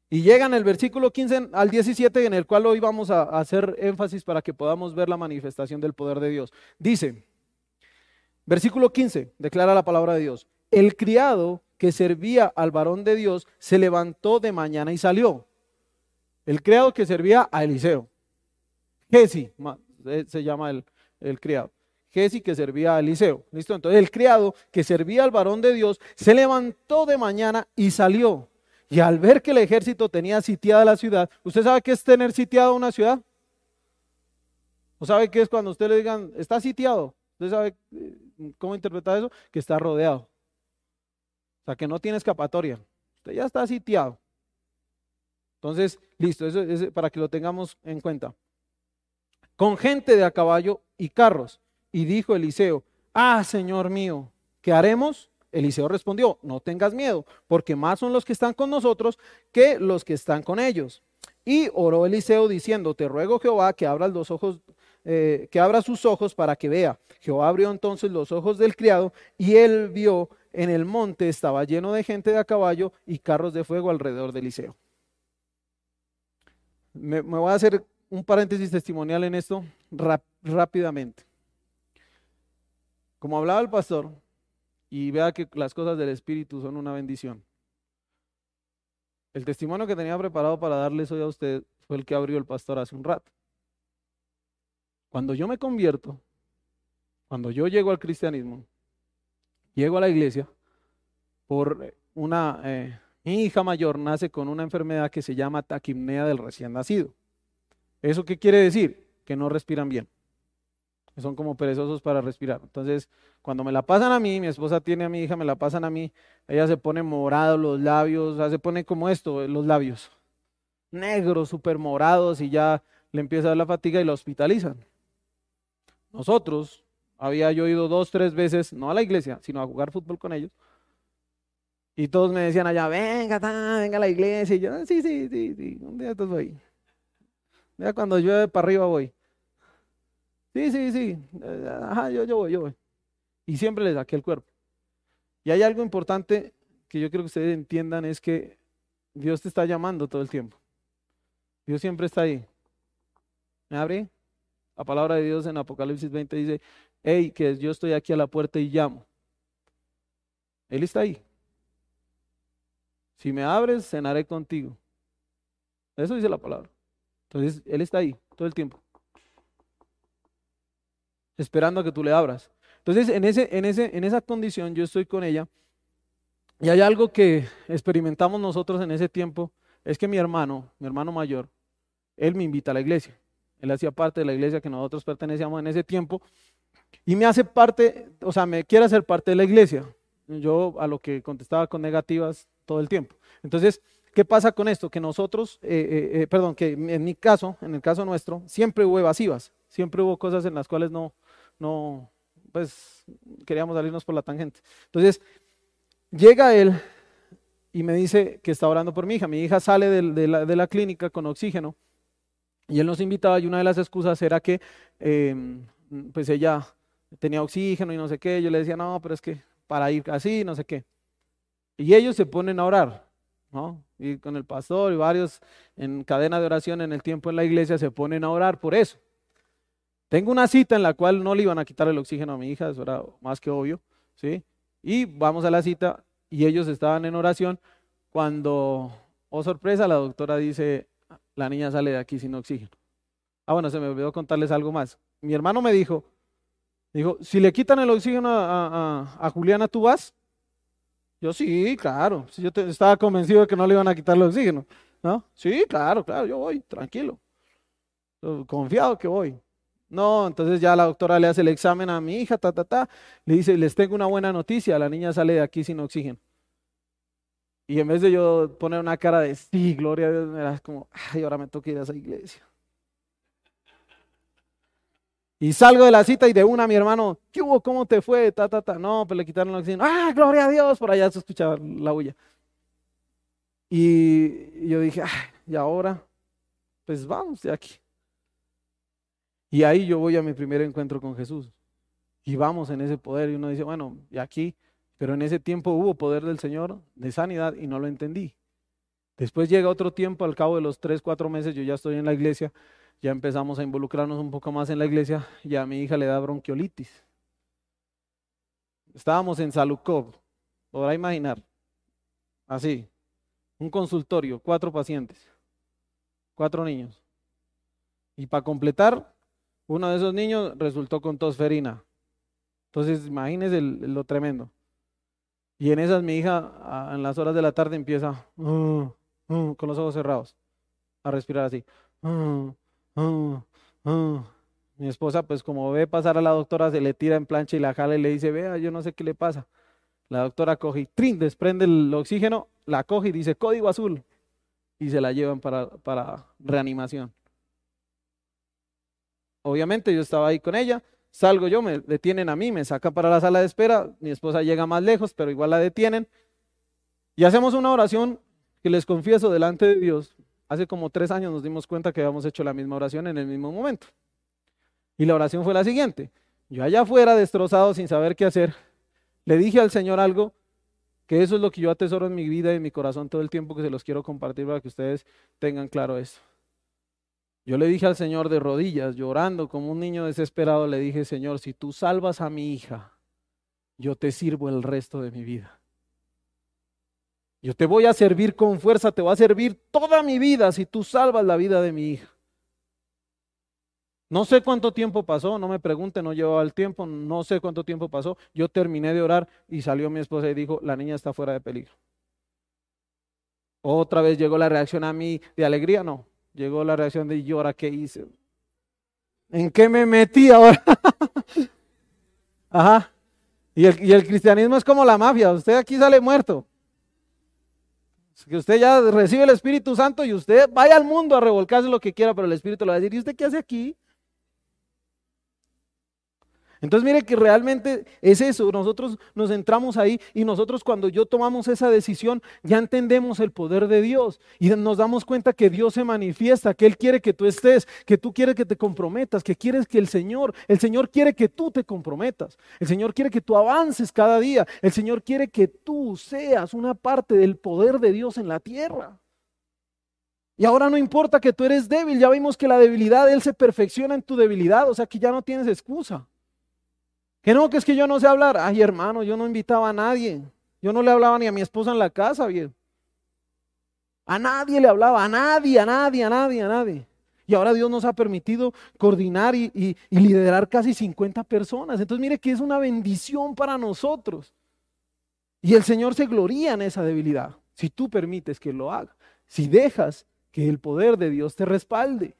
Y llega en el versículo 15 al 17, en el cual hoy vamos a hacer énfasis para que podamos ver la manifestación del poder de Dios. Dice, Versículo 15, declara la palabra de Dios. El criado que servía al varón de Dios se levantó de mañana y salió. El criado que servía a Eliseo. Gesi eh, se llama el, el criado. Gesi que servía a Eliseo. ¿Listo? Entonces el criado que servía al varón de Dios se levantó de mañana y salió. Y al ver que el ejército tenía sitiada la ciudad, ¿usted sabe qué es tener sitiada una ciudad? ¿O sabe qué es cuando usted le digan, está sitiado? ¿Usted sabe eh, cómo interpretar eso? Que está rodeado. O sea, que no tiene escapatoria. Usted ya está sitiado. Entonces, listo, eso es para que lo tengamos en cuenta. Con gente de a caballo y carros. Y dijo Eliseo, ah, Señor mío, ¿qué haremos? Eliseo respondió, no tengas miedo, porque más son los que están con nosotros que los que están con ellos. Y oró Eliseo diciendo, te ruego Jehová que abras los ojos eh, que abra sus ojos para que vea. Jehová abrió entonces los ojos del criado y él vio en el monte estaba lleno de gente de a caballo y carros de fuego alrededor de Eliseo. Me, voy a hacer un paréntesis testimonial en esto rápidamente. Como hablaba el pastor, y vea que las cosas del Espíritu son una bendición. El testimonio que tenía preparado para darles hoy a usted fue el que abrió el pastor hace un rato. Cuando yo me convierto, cuando yo llego al cristianismo, llego a la iglesia, por una, eh, mi hija mayor nace con una enfermedad que se llama taquimnea del recién nacido. ¿Eso qué quiere decir? Que no respiran bien. Son como perezosos para respirar. Entonces, cuando me la pasan a mí, mi esposa tiene a mi hija, me la pasan a mí, ella se pone morado los labios, se pone como esto, los labios, negros, súper morados y ya le empieza a dar la fatiga y la hospitalizan. Nosotros, había yo ido dos, tres veces, no a la iglesia, sino a jugar fútbol con ellos. Y todos me decían allá, venga, venga a la iglesia. Y yo, sí, sí, sí, sí, un día estoy voy. Mira, cuando llueve para arriba voy. Sí, sí, sí, ajá, yo, yo voy, yo voy. Y siempre les saqué el cuerpo. Y hay algo importante que yo creo que ustedes entiendan, es que Dios te está llamando todo el tiempo. Dios siempre está ahí. ¿Me abre? La palabra de Dios en Apocalipsis 20 dice, hey, que yo estoy aquí a la puerta y llamo. Él está ahí. Si me abres, cenaré contigo. Eso dice la palabra. Entonces, Él está ahí todo el tiempo. Esperando a que tú le abras. Entonces, en, ese, en, ese, en esa condición yo estoy con ella. Y hay algo que experimentamos nosotros en ese tiempo. Es que mi hermano, mi hermano mayor, él me invita a la iglesia. Él hacía parte de la iglesia que nosotros pertenecíamos en ese tiempo. Y me hace parte, o sea, me quiere hacer parte de la iglesia. Yo a lo que contestaba con negativas todo el tiempo. Entonces, ¿qué pasa con esto? Que nosotros, eh, eh, eh, perdón, que en mi caso, en el caso nuestro, siempre hubo evasivas. Siempre hubo cosas en las cuales no, no, pues queríamos salirnos por la tangente. Entonces, llega él y me dice que está orando por mi hija. Mi hija sale de la clínica con oxígeno y él nos invitaba y una de las excusas era que em, pues ella tenía oxígeno y no sé qué. Yo le decía, no, pero es que para ir así, no sé qué. Y ellos se ponen a orar, ¿no? Y con el pastor y varios en cadena de oración en el tiempo en la iglesia se ponen a orar por eso. Tengo una cita en la cual no le iban a quitar el oxígeno a mi hija, eso era más que obvio, ¿sí? Y vamos a la cita y ellos estaban en oración cuando Oh, sorpresa, la doctora dice, la niña sale de aquí sin oxígeno. Ah, bueno, se me olvidó contarles algo más. Mi hermano me dijo, dijo, si le quitan el oxígeno a, Juliana, ¿tú vas? Yo sí, claro. Yo estaba convencido de que no le iban a quitar el oxígeno. ¿No? Sí, claro, claro, yo voy, tranquilo. Confiado que voy. No, entonces ya la doctora le hace el examen a mi hija, ta, ta, ta. Le dice, les tengo una buena noticia, la niña sale de aquí sin oxígeno. Y en vez de yo poner una cara de sí, gloria a Dios, era como, ay, ahora me toca ir a esa iglesia. Y salgo de la cita y de una mi hermano, ¿qué hubo? ¿Cómo te fue? Ta, ta, ta. No, pues le quitaron el oxígeno. ¡Ah, gloria a Dios! Por allá se escuchaba la huya. Y yo dije, ay, ¿y ahora? Pues vamos de aquí. Y ahí yo voy a mi primer encuentro con Jesús. Y vamos en ese poder. Y uno dice, bueno, y aquí, pero en ese tiempo hubo poder del Señor de sanidad y no lo entendí. Después llega otro tiempo, al cabo de los tres, cuatro meses, yo ya estoy en la iglesia, ya empezamos a involucrarnos un poco más en la iglesia, y a mi hija le da bronquiolitis. Estábamos en Salucov, podrá imaginar, así, un consultorio, cuatro pacientes, cuatro niños. Y para completar, uno de esos niños resultó con tosferina. Entonces, imagínense lo tremendo. Y en esas mi hija, en las horas de la tarde, empieza uh, uh, con los ojos cerrados a respirar así. Uh, mi esposa, pues como ve pasar a la doctora, se le tira en plancha y la jala y le dice, vea, yo no sé qué le pasa. La doctora coge y trin, desprende el oxígeno, la coge y dice, código azul. Y se la llevan para, para reanimación. Obviamente yo estaba ahí con ella, salgo yo, me detienen a mí, me sacan para la sala de espera, mi esposa llega más lejos, pero igual la detienen. Y hacemos una oración que les confieso delante de Dios. Hace como tres años nos dimos cuenta que habíamos hecho la misma oración en el mismo momento. Y la oración fue la siguiente. Yo allá afuera, destrozado, sin saber qué hacer, le dije al Señor algo que eso es lo que yo atesoro en mi vida y en mi corazón todo el tiempo que se los quiero compartir para que ustedes tengan claro esto. Yo le dije al Señor de rodillas, llorando como un niño desesperado, le dije, Señor, si tú salvas a mi hija, yo te sirvo el resto de mi vida. Yo te voy a servir con fuerza, te voy a servir toda mi vida si tú salvas la vida de mi hija. No sé cuánto tiempo pasó, no me pregunte, no llevaba el tiempo, no sé cuánto tiempo pasó. Yo terminé de orar y salió mi esposa y dijo, la niña está fuera de peligro. Otra vez llegó la reacción a mí de alegría, no, llegó la reacción de ¿y ahora qué hice? ¿En qué me metí ahora? Ajá. Y el, y el, cristianismo es como la mafia, usted aquí sale muerto. Que usted ya recibe el Espíritu Santo y usted vaya al mundo a revolcarse lo que quiera, pero el Espíritu le va a decir, ¿y usted qué hace aquí? Entonces mire que realmente es eso, nosotros nos entramos ahí y nosotros cuando yo tomamos esa decisión ya entendemos el poder de Dios y nos damos cuenta que Dios se manifiesta, que Él quiere que tú estés, que tú quieres que te comprometas, que quieres que el Señor, el Señor quiere que tú te comprometas, el Señor quiere que tú avances cada día, el Señor quiere que tú seas una parte del poder de Dios en la tierra. Y ahora no importa que tú eres débil, ya vimos que la debilidad de Él se perfecciona en tu debilidad, o sea que ya no tienes excusa. Que no, que es que yo no sé hablar. Ay, hermano, yo no invitaba a nadie. Yo no le hablaba ni a mi esposa en la casa, bien. A nadie le hablaba, a nadie, a nadie, a nadie, a nadie. Y ahora Dios nos ha permitido coordinar y, y, liderar casi 50 personas. Entonces mire que es una bendición para nosotros. Y el Señor se gloría en esa debilidad. Si tú permites que lo haga. Si dejas que el poder de Dios te respalde.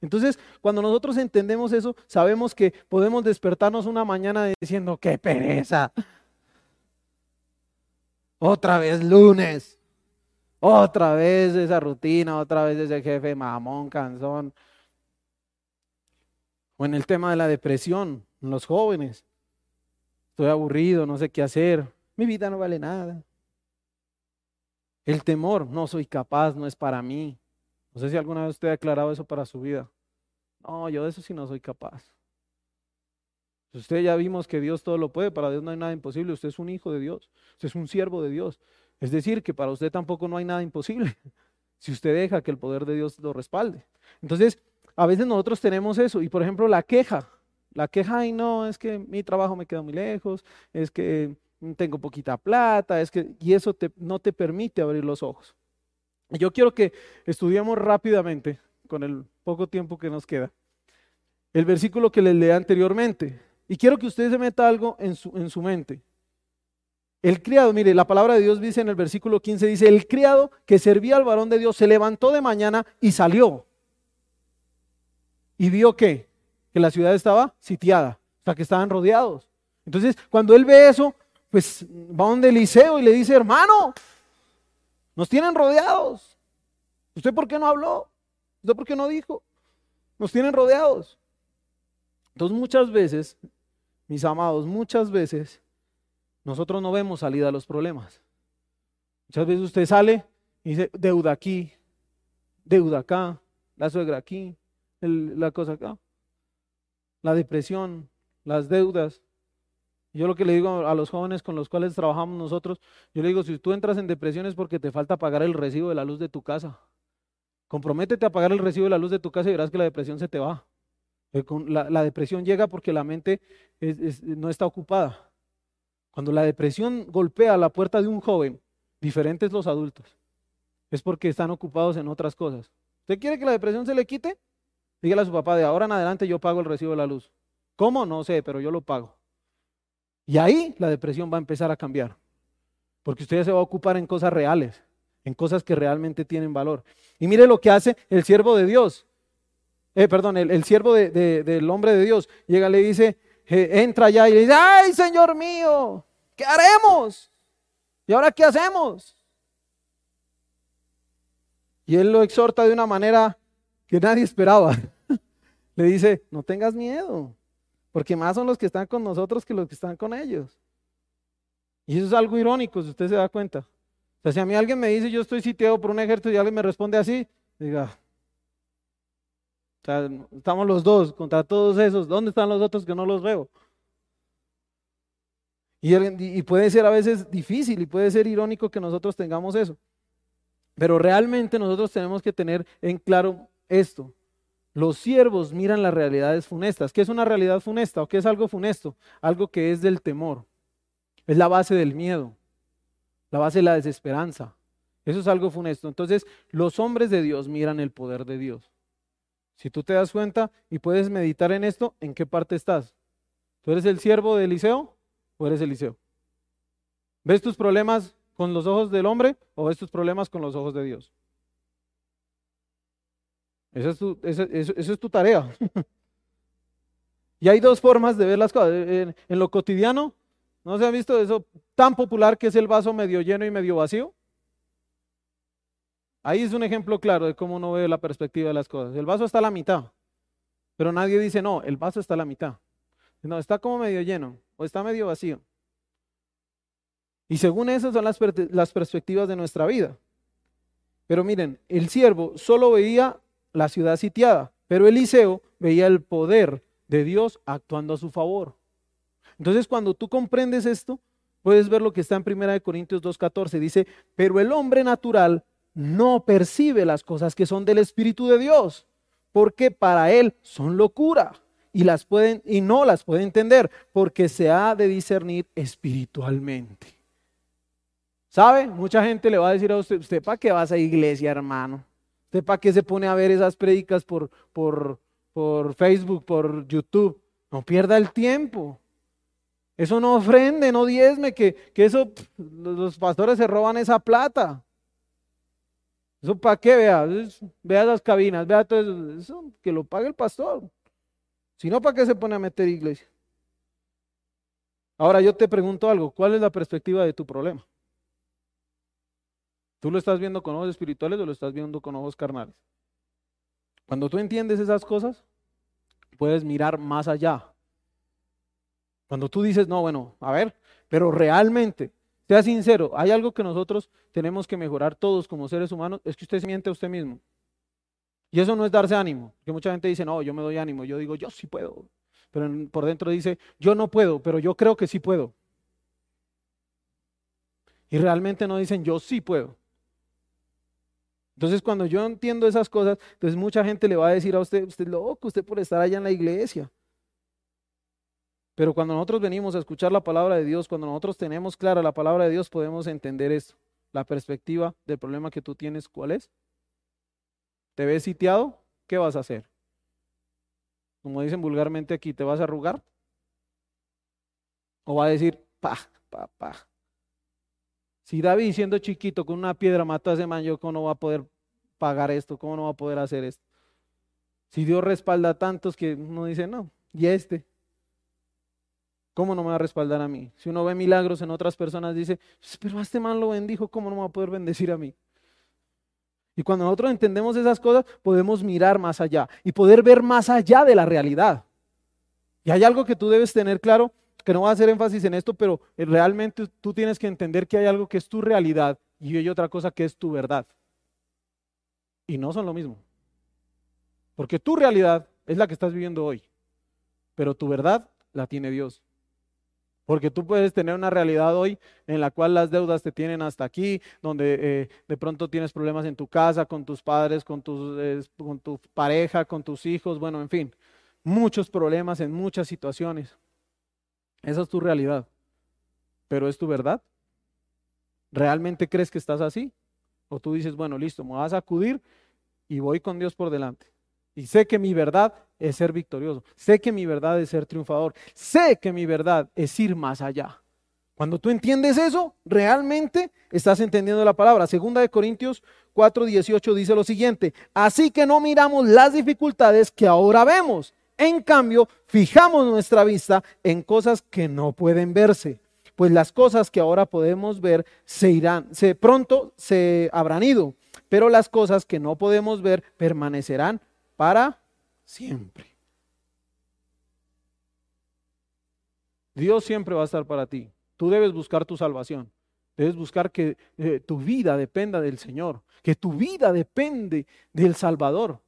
Entonces, cuando nosotros entendemos eso, sabemos que podemos despertarnos una mañana diciendo, qué pereza. Otra vez lunes. Otra vez esa rutina, otra vez ese jefe mamón, cansón. O en el tema de la depresión, en los jóvenes. Estoy aburrido, no sé qué hacer. Mi vida no vale nada. El temor, no soy capaz, no es para mí. No sé si alguna vez usted ha aclarado eso para su vida. No, yo de eso sí no soy capaz. Usted ya vimos que Dios todo lo puede, para Dios no hay nada imposible, usted es un hijo de Dios, usted es un siervo de Dios. Es decir, que para usted tampoco no hay nada imposible, si usted deja que el poder de Dios lo respalde. Entonces, a veces nosotros tenemos eso, y por ejemplo la queja, la queja, ay no, es que mi trabajo me queda muy lejos, es que tengo poquita plata, es que, y eso no te permite abrir los ojos. Yo quiero que estudiemos rápidamente, con el poco tiempo que nos queda, el versículo que les leí anteriormente. Y quiero que usted se meta algo en su, en su mente. El criado, mire, la palabra de Dios dice en el versículo 15, dice, el criado que servía al varón de Dios se levantó de mañana y salió. Y vio que, que la ciudad estaba sitiada, o sea, que estaban rodeados. Entonces, cuando él ve eso, pues va donde Eliseo y le dice, hermano, nos tienen rodeados. ¿Usted por qué no habló? ¿Usted por qué no dijo? Nos tienen rodeados. Entonces muchas veces, mis amados, muchas veces nosotros no vemos salida a los problemas. Muchas veces usted sale y dice, deuda aquí, deuda acá, la suegra aquí, la cosa acá, la depresión, las deudas. Yo lo que le digo a los jóvenes con los cuales trabajamos nosotros, yo le digo, si tú entras en depresión es porque te falta pagar el recibo de la luz de tu casa. Comprométete a pagar el recibo de la luz de tu casa y verás que la depresión se te va. Eh, la, depresión llega porque la mente no está ocupada. Cuando la depresión golpea la puerta de un joven, diferentes los adultos, es porque están ocupados en otras cosas. ¿Usted quiere que la depresión se le quite? Dígale a su papá, de ahora en adelante yo pago el recibo de la luz. ¿Cómo? No sé, pero yo lo pago. Y ahí la depresión va a empezar a cambiar. Porque usted se va a ocupar en cosas reales, en cosas que realmente tienen valor. Y mire lo que hace el siervo de Dios. Eh, perdón, el, siervo del hombre de Dios. Llega, le dice, eh, entra allá y le dice, ay Señor mío, ¿qué haremos? ¿Y ahora qué hacemos? Y él lo exhorta de una manera que nadie esperaba. le dice, no tengas miedo. Porque más son los que están con nosotros que los que están con ellos. Y eso es algo irónico, si usted se da cuenta. O sea, si a mí alguien me dice, yo estoy sitiado por un ejército y alguien me responde así, diga, o sea, estamos los dos contra todos esos, ¿dónde están los otros que no los veo? Y, y puede ser a veces difícil y puede ser irónico que nosotros tengamos eso. Pero realmente nosotros tenemos que tener en claro esto. Los siervos miran las realidades funestas. ¿Qué es una realidad funesta o qué es algo funesto? Algo que es del temor. Es la base del miedo, la base de la desesperanza. Eso es algo funesto. Entonces, los hombres de Dios miran el poder de Dios. Si tú te das cuenta y puedes meditar en esto, ¿en qué parte estás? ¿Tú eres el siervo de Eliseo o eres Eliseo? ¿Ves tus problemas con los ojos del hombre o ves tus problemas con los ojos de Dios? Esa es tu, es tu tarea. y hay dos formas de ver las cosas. En, lo cotidiano, ¿no se ha visto eso tan popular que es el vaso medio lleno y medio vacío? Ahí es un ejemplo claro de cómo uno ve la perspectiva de las cosas. El vaso está a la mitad, pero nadie dice, no, el vaso está a la mitad. No, está como medio lleno o está medio vacío. Y según eso son las, las perspectivas de nuestra vida. Pero miren, el siervo solo veía la ciudad sitiada, pero Eliseo veía el poder de Dios actuando a su favor. Entonces, cuando tú comprendes esto, puedes ver lo que está en 1 Corintios 2.14. Dice, pero el hombre natural no percibe las cosas que son del Espíritu de Dios, porque para él son locura y las pueden y no las puede entender, porque se ha de discernir espiritualmente. ¿Sabe? Mucha gente le va a decir a usted, ¿usted para qué vas a iglesia, hermano? ¿Usted para qué se pone a ver esas prédicas por, por, por Facebook, por YouTube? No pierda el tiempo. Eso no ofrende, no diezme, que, que eso, los pastores se roban esa plata. ¿Eso para qué? Vea, vea las cabinas, vea todo eso, eso, que lo pague el pastor. Si no, ¿para qué se pone a meter iglesia? Ahora yo te pregunto algo, ¿cuál es la perspectiva de tu problema? ¿Tú lo estás viendo con ojos espirituales o lo estás viendo con ojos carnales? Cuando tú entiendes esas cosas, puedes mirar más allá. Cuando tú dices, no, bueno, a ver, pero realmente, sea sincero, hay algo que nosotros tenemos que mejorar todos como seres humanos, es que usted se miente a usted mismo. Y eso no es darse ánimo, que mucha gente dice, no, yo me doy ánimo, yo digo, yo sí puedo. Pero por dentro dice, yo no puedo, pero yo creo que sí puedo. Y realmente no dicen, yo sí puedo. Entonces, cuando yo entiendo esas cosas, entonces mucha gente le va a decir a usted, usted es loco, usted por estar allá en la iglesia. Pero cuando nosotros venimos a escuchar la palabra de Dios, cuando nosotros tenemos clara la palabra de Dios, podemos entender esto. la perspectiva del problema que tú tienes, ¿cuál es? ¿Te ves sitiado? ¿Qué vas a hacer? Como dicen vulgarmente aquí, ¿te vas a arrugar? ¿O va a decir, pa, pa, pa? Si David siendo chiquito con una piedra mató a ese man, yo cómo no va a poder pagar esto, cómo no va a poder hacer esto. Si Dios respalda a tantos que uno dice, no, y este, ¿cómo no me va a respaldar a mí? Si uno ve milagros en otras personas, dice, pues, pero a este man lo bendijo, ¿cómo no me va a poder bendecir a mí? Y cuando nosotros entendemos esas cosas, podemos mirar más allá y poder ver más allá de la realidad. Y hay algo que tú debes tener claro, que no voy a hacer énfasis en esto, pero realmente tú tienes que entender que hay algo que es tu realidad y hay otra cosa que es tu verdad. Y no son lo mismo. Porque tu realidad es la que estás viviendo hoy, pero tu verdad la tiene Dios. Porque tú puedes tener una realidad hoy en la cual las deudas te tienen hasta aquí, donde eh, de pronto tienes problemas en tu casa, con tus padres, con, tus, con tu pareja, con tus hijos, bueno, en fin, muchos problemas en muchas situaciones. Esa es tu realidad. Pero es tu verdad. ¿Realmente crees que estás así? O tú dices, bueno, listo, me vas a acudir y voy con Dios por delante. Y sé que mi verdad es ser victorioso. Sé que mi verdad es ser triunfador. Sé que mi verdad es ir más allá. Cuando tú entiendes eso, realmente estás entendiendo la palabra. Segunda de Corintios 4:18 dice lo siguiente, así que no miramos las dificultades que ahora vemos. En cambio, fijamos nuestra vista en cosas que no pueden verse, pues las cosas que ahora podemos ver se irán, se pronto se habrán ido, pero las cosas que no podemos ver permanecerán para siempre. Dios siempre va a estar para ti. Tú debes buscar tu salvación. Debes buscar que eh, tu vida dependa del Señor, que tu vida depende del Salvador.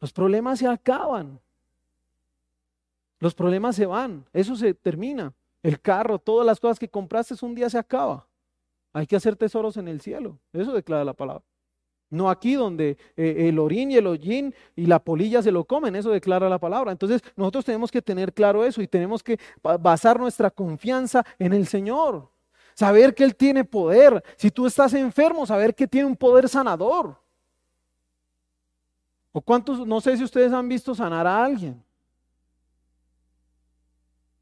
Los problemas se acaban. Los problemas se van. Eso se termina. El carro, todas las cosas que compraste un día se acaba. Hay que hacer tesoros en el cielo. Eso declara la palabra. No aquí donde eh, el orín y el hollín y la polilla se lo comen, eso declara la palabra. Entonces nosotros tenemos que tener claro eso y tenemos que basar nuestra confianza en el Señor. Saber que Él tiene poder. Si tú estás enfermo, saber que tiene un poder sanador. O cuántos, no sé si ustedes han visto sanar a alguien.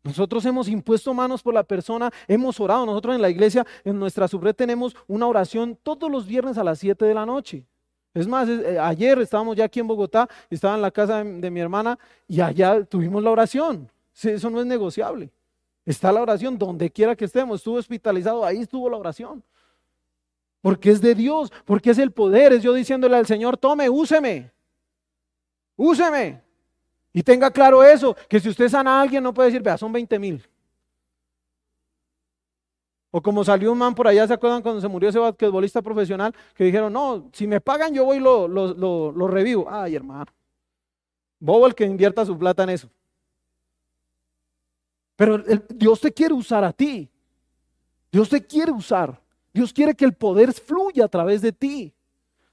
Nosotros hemos impuesto manos por la persona, hemos orado. Nosotros en la iglesia, en nuestra subred, tenemos una oración todos los viernes a las 7 de la noche. Es más, eh, ayer estábamos ya aquí en Bogotá, estaba en la casa de, mi hermana y allá tuvimos la oración. eso no es negociable. Está la oración donde quiera que estemos. Estuvo hospitalizado, ahí estuvo la oración. Porque es de Dios, porque es el poder. Es yo diciéndole al Señor, tome, úseme. Úseme. Y tenga claro eso, que si usted sana a alguien no puede decir, vea, son 20 mil. O como salió un man por allá, ¿se acuerdan cuando se murió ese basquetbolista profesional? Que dijeron, no, si me pagan yo voy y lo, lo, lo, revivo. Ay, hermano. Bobo el que invierta su plata en eso. Pero Dios te quiere usar a ti. Dios te quiere usar. Dios quiere que el poder fluya a través de ti.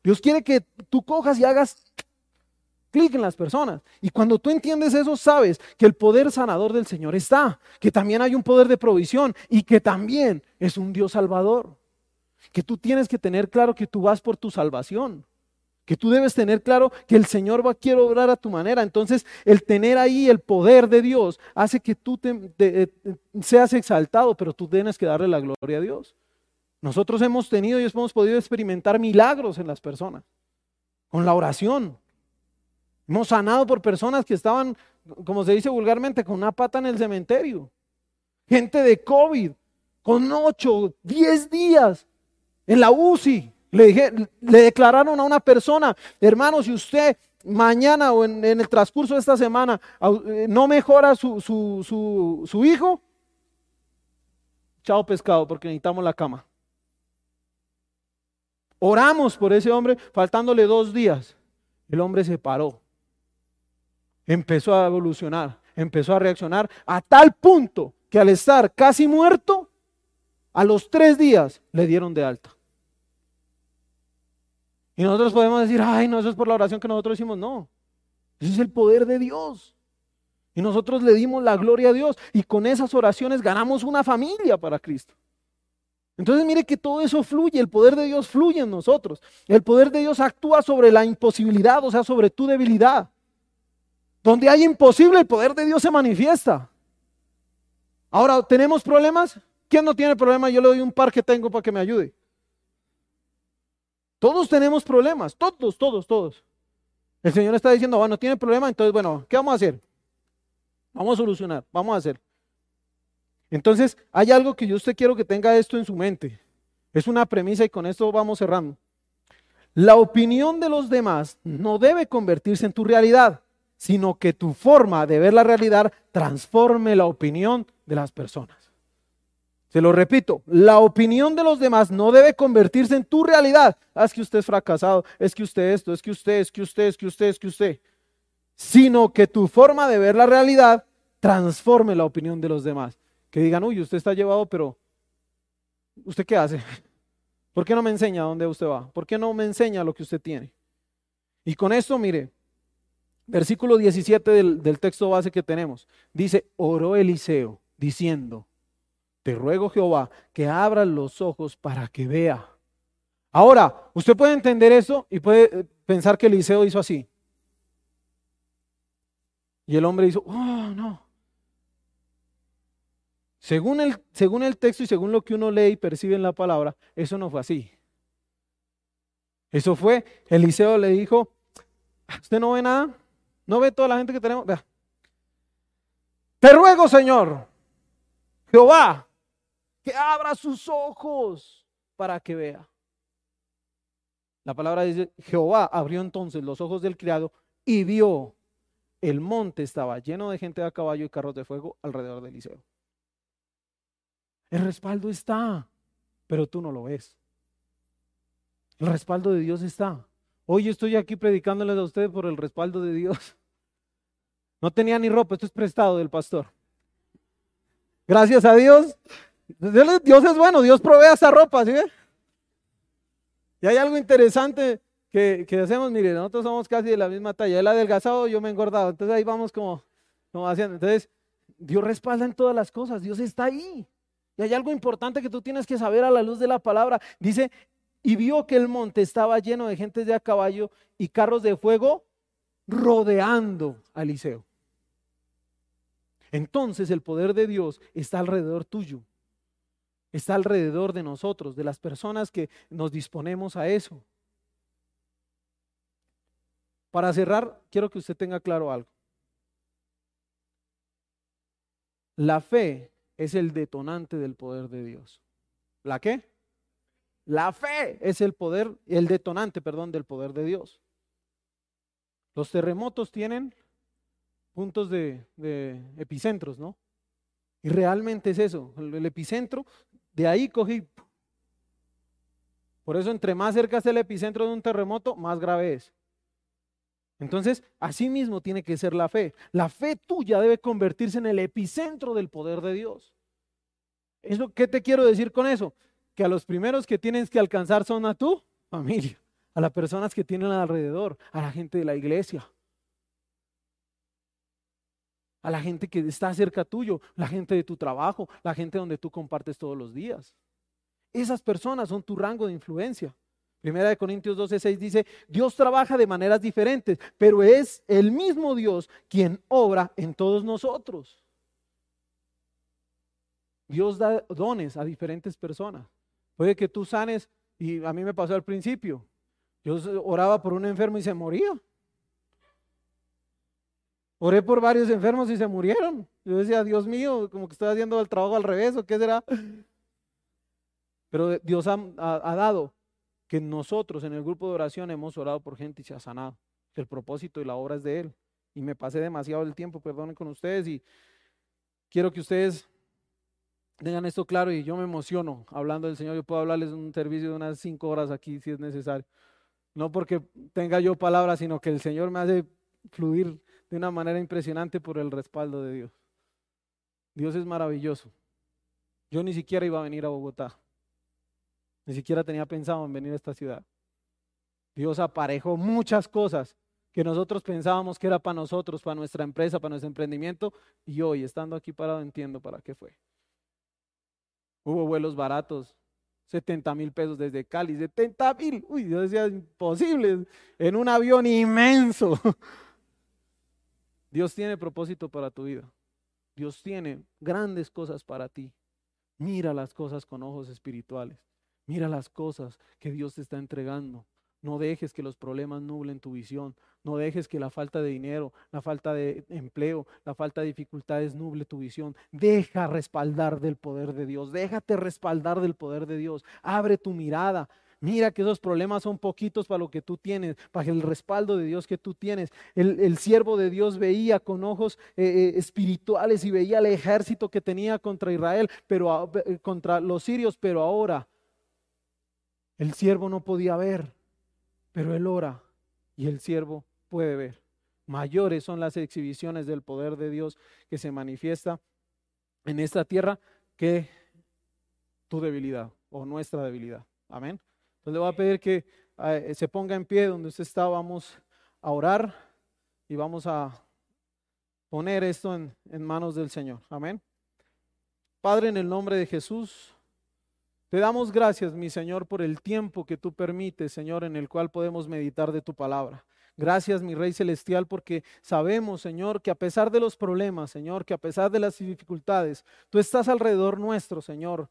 Dios quiere que tú cojas y hagas clic en las personas. Y cuando tú entiendes eso, sabes que el poder sanador del Señor está, que también hay un poder de provisión y que también es un Dios salvador. Que tú tienes que tener claro que tú vas por tu salvación. Que tú debes tener claro que el Señor va a quiere obrar a tu manera. Entonces, el tener ahí el poder de Dios hace que tú te, eh, seas exaltado, pero tú tienes que darle la gloria a Dios. Nosotros hemos tenido y hemos podido experimentar milagros en las personas con la oración, Hemos sanado por personas que estaban, como se dice vulgarmente, con una pata en el cementerio. Gente de COVID, con 8, 10 días en la UCI. Le, dije, le declararon a una persona, hermano, si usted mañana o en, el transcurso de esta semana eh, no mejora su, su, su hijo, chao pescado, porque necesitamos la cama. Oramos por ese hombre, faltándole dos días. El hombre se paró empezó a evolucionar, empezó a reaccionar a tal punto que al estar casi muerto, a los tres días le dieron de alta. Y nosotros podemos decir, ay, no, eso es por la oración que nosotros hicimos. No, ese es el poder de Dios. Y nosotros le dimos la gloria a Dios y con esas oraciones ganamos una familia para Cristo. Entonces mire que todo eso fluye, el poder de Dios fluye en nosotros. El poder de Dios actúa sobre la imposibilidad, o sea, sobre tu debilidad. Donde hay imposible, el poder de Dios se manifiesta. Ahora, ¿tenemos problemas? ¿Quién no tiene problemas? Yo le doy un par que tengo para que me ayude. Todos tenemos problemas, todos, todos, todos. El Señor está diciendo, bueno, tiene problema, entonces, bueno, ¿qué vamos a hacer? Vamos a solucionar, vamos a hacer. Entonces, hay algo que yo usted quiero que tenga esto en su mente. Es una premisa y con esto vamos cerrando. La opinión de los demás no debe convertirse en tu realidad, sino que tu forma de ver la realidad transforme la opinión de las personas. Se lo repito, la opinión de los demás no debe convertirse en tu realidad. Ah, es que usted es fracasado, es que usted esto, es que usted, es que usted, es que usted, es que usted. Sino que tu forma de ver la realidad transforme la opinión de los demás. Que digan, uy, usted está llevado, pero ¿usted qué hace? ¿Por qué no me enseña dónde usted va? ¿Por qué no me enseña lo que usted tiene? Y con esto, mire, versículo 17 del, del texto base que tenemos, dice, oró Eliseo diciendo, te ruego Jehová que abra los ojos para que vea. Ahora, usted puede entender eso y puede eh, pensar que Eliseo hizo así. Y el hombre hizo, oh, no. Según el, según el texto y según lo que uno lee y percibe en la palabra, eso no fue así. Eso fue, Eliseo le dijo, ¿usted no ve nada? ¿No ve toda la gente que tenemos? Vea. Te ruego, Señor, Jehová, que abra sus ojos para que vea. La palabra dice, Jehová abrió entonces los ojos del criado y vio el monte estaba lleno de gente a caballo y carros de fuego alrededor del liceo. El respaldo está, pero tú no lo ves. El respaldo de Dios está. Hoy estoy aquí predicándoles a ustedes por el respaldo de Dios. No tenía ni ropa, esto es prestado del pastor. Gracias a Dios, Dios es bueno, Dios provee esa ropa, ¿sí? Y hay algo interesante que, que, hacemos, mire, nosotros somos casi de la misma talla, él adelgazado, yo me he engordado, entonces ahí vamos como, como haciendo, entonces Dios respalda en todas las cosas, Dios está ahí. Y hay algo importante que tú tienes que saber a la luz de la palabra. Dice, y vio que el monte estaba lleno de gente de a caballo y carros de fuego rodeando a Eliseo. Entonces el poder de Dios está alrededor tuyo está alrededor de nosotros, de las personas que nos disponemos a eso. Para cerrar, quiero que usted tenga claro algo. La fe es el detonante del poder de Dios. ¿La qué? La fe es el poder, el detonante, perdón, del poder de Dios. Los terremotos tienen puntos de, epicentros, ¿no? Y realmente es eso. el, epicentro de ahí cogí. Por eso, entre más cerca esté el epicentro de un terremoto, más grave es. Entonces, así mismo tiene que ser la fe. La fe tuya debe convertirse en el epicentro del poder de Dios. ¿Eso, ¿Qué te quiero decir con eso? Que a los primeros que tienes que alcanzar son a tu familia, a las personas que tienen alrededor, a la gente de la iglesia, a la gente que está cerca tuyo, la gente de tu trabajo, la gente donde tú compartes todos los días. Esas personas son tu rango de influencia. Primera de Corintios 12:6 dice, Dios trabaja de maneras diferentes, pero es el mismo Dios quien obra en todos nosotros. Dios da dones a diferentes personas. Puede que tú sanes, y a mí me pasó al principio, yo oraba por un enfermo y se moría. Oré por varios enfermos y se murieron. Yo decía, Dios mío, como que estoy haciendo el trabajo al revés, ¿o qué será? Pero Dios ha, dado que nosotros en el grupo de oración hemos orado por gente y se ha sanado. El propósito y la obra es de Él. Y me pasé demasiado el tiempo, perdonen con ustedes, y quiero que ustedes tengan esto claro y yo me emociono hablando del Señor. Yo puedo hablarles un servicio de unas cinco horas aquí si es necesario. No porque tenga yo palabras, sino que el Señor me hace fluir de una manera impresionante por el respaldo de Dios. Dios es maravilloso. Yo ni siquiera iba a venir a Bogotá. Ni siquiera tenía pensado en venir a esta ciudad. Dios aparejó muchas cosas que nosotros pensábamos que era para nosotros, para nuestra empresa, para nuestro emprendimiento, y hoy, estando aquí parado, entiendo para qué fue. Hubo vuelos baratos, 70 mil pesos desde Cali, 70 mil, uy, Dios decía, imposible, en un avión inmenso. Dios tiene propósito para tu vida. Dios tiene grandes cosas para ti. Mira las cosas con ojos espirituales. Mira las cosas que Dios te está entregando. No dejes que los problemas nublen tu visión. No dejes que la falta de dinero, la falta de empleo, la falta de dificultades nuble tu visión. Deja respaldar del poder de Dios. Déjate respaldar del poder de Dios. Abre tu mirada. Mira que esos problemas son poquitos para lo que tú tienes, para el respaldo de Dios que tú tienes. El, siervo de Dios veía con ojos eh, eh, espirituales y veía el ejército que tenía contra Israel, pero eh, contra los sirios, pero ahora el siervo no podía ver, pero él ora y el siervo puede ver. Mayores son las exhibiciones del poder de Dios que se manifiesta en esta tierra que tu debilidad o nuestra debilidad. Amén. Entonces le voy a pedir que eh, se ponga en pie donde usted está. Vamos a orar y vamos a poner esto en, en manos del Señor. Amén. Padre, en el nombre de Jesús. Te damos gracias, mi Señor, por el tiempo que tú permites, Señor, en el cual podemos meditar de tu palabra. Gracias, mi Rey Celestial, porque sabemos, Señor, que a pesar de los problemas, Señor, que a pesar de las dificultades, tú estás alrededor nuestro, Señor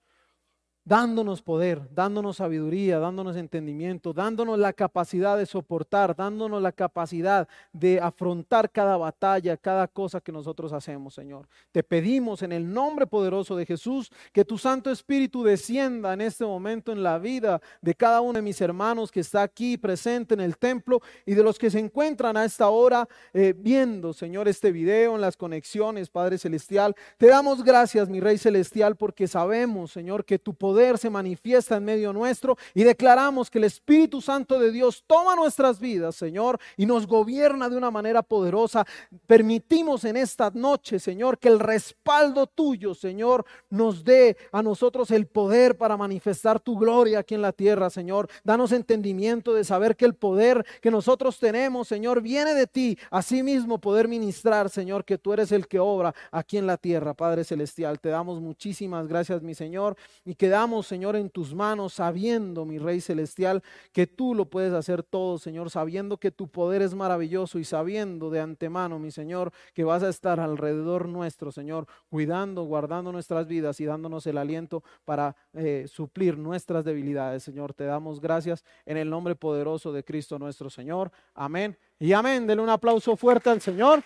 dándonos poder, dándonos sabiduría, dándonos entendimiento, dándonos la capacidad de soportar, dándonos la capacidad de afrontar cada batalla, cada cosa que nosotros hacemos, Señor. Te pedimos en el nombre poderoso de Jesús que tu Santo Espíritu descienda en este momento en la vida de cada uno de mis hermanos que está aquí presente en el templo y de los que se encuentran a esta hora eh, viendo, Señor, este video en las conexiones, Padre Celestial. Te damos gracias, mi Rey Celestial, porque sabemos, Señor, que tu poder se manifiesta en medio nuestro y declaramos que el Espíritu Santo de Dios toma nuestras vidas, Señor, y nos gobierna de una manera poderosa. Permitimos en esta noche, Señor, que el respaldo tuyo, Señor, nos dé a nosotros el poder para manifestar tu gloria aquí en la tierra, Señor. Danos entendimiento de saber que el poder que nosotros tenemos, Señor, viene de ti. Asimismo, poder ministrar, Señor, que tú eres el que obra aquí en la tierra, Padre Celestial. Te damos muchísimas gracias, mi Señor, y Señor, en tus manos, sabiendo, mi Rey Celestial, que tú lo puedes hacer todo, Señor, sabiendo que tu poder es maravilloso y sabiendo de antemano, mi Señor, que vas a estar alrededor nuestro, Señor, cuidando, guardando nuestras vidas y dándonos el aliento para eh, suplir nuestras debilidades, Señor. Te damos gracias en el nombre poderoso de Cristo nuestro Señor. Amén. Y amén. Denle un aplauso fuerte al Señor.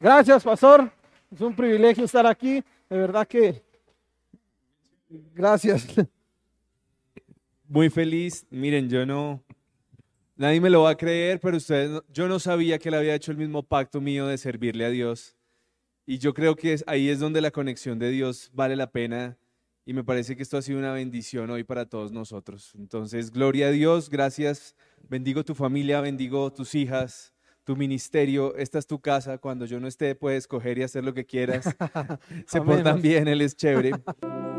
Gracias, pastor. Es un privilegio estar aquí. De verdad que Gracias. Muy feliz. Miren, yo no, nadie me lo va a creer, pero ustedes, yo no sabía que él había hecho el mismo pacto mío de servirle a Dios. Y yo creo que ahí es donde la conexión de Dios vale la pena. Y me parece que esto ha sido una bendición hoy para todos nosotros. Entonces, gloria a Dios, gracias. Bendigo tu familia, bendigo tus hijas, tu ministerio. Esta es tu casa. Cuando yo no esté, puedes coger y hacer lo que quieras. Se portan bien, Él es chévere.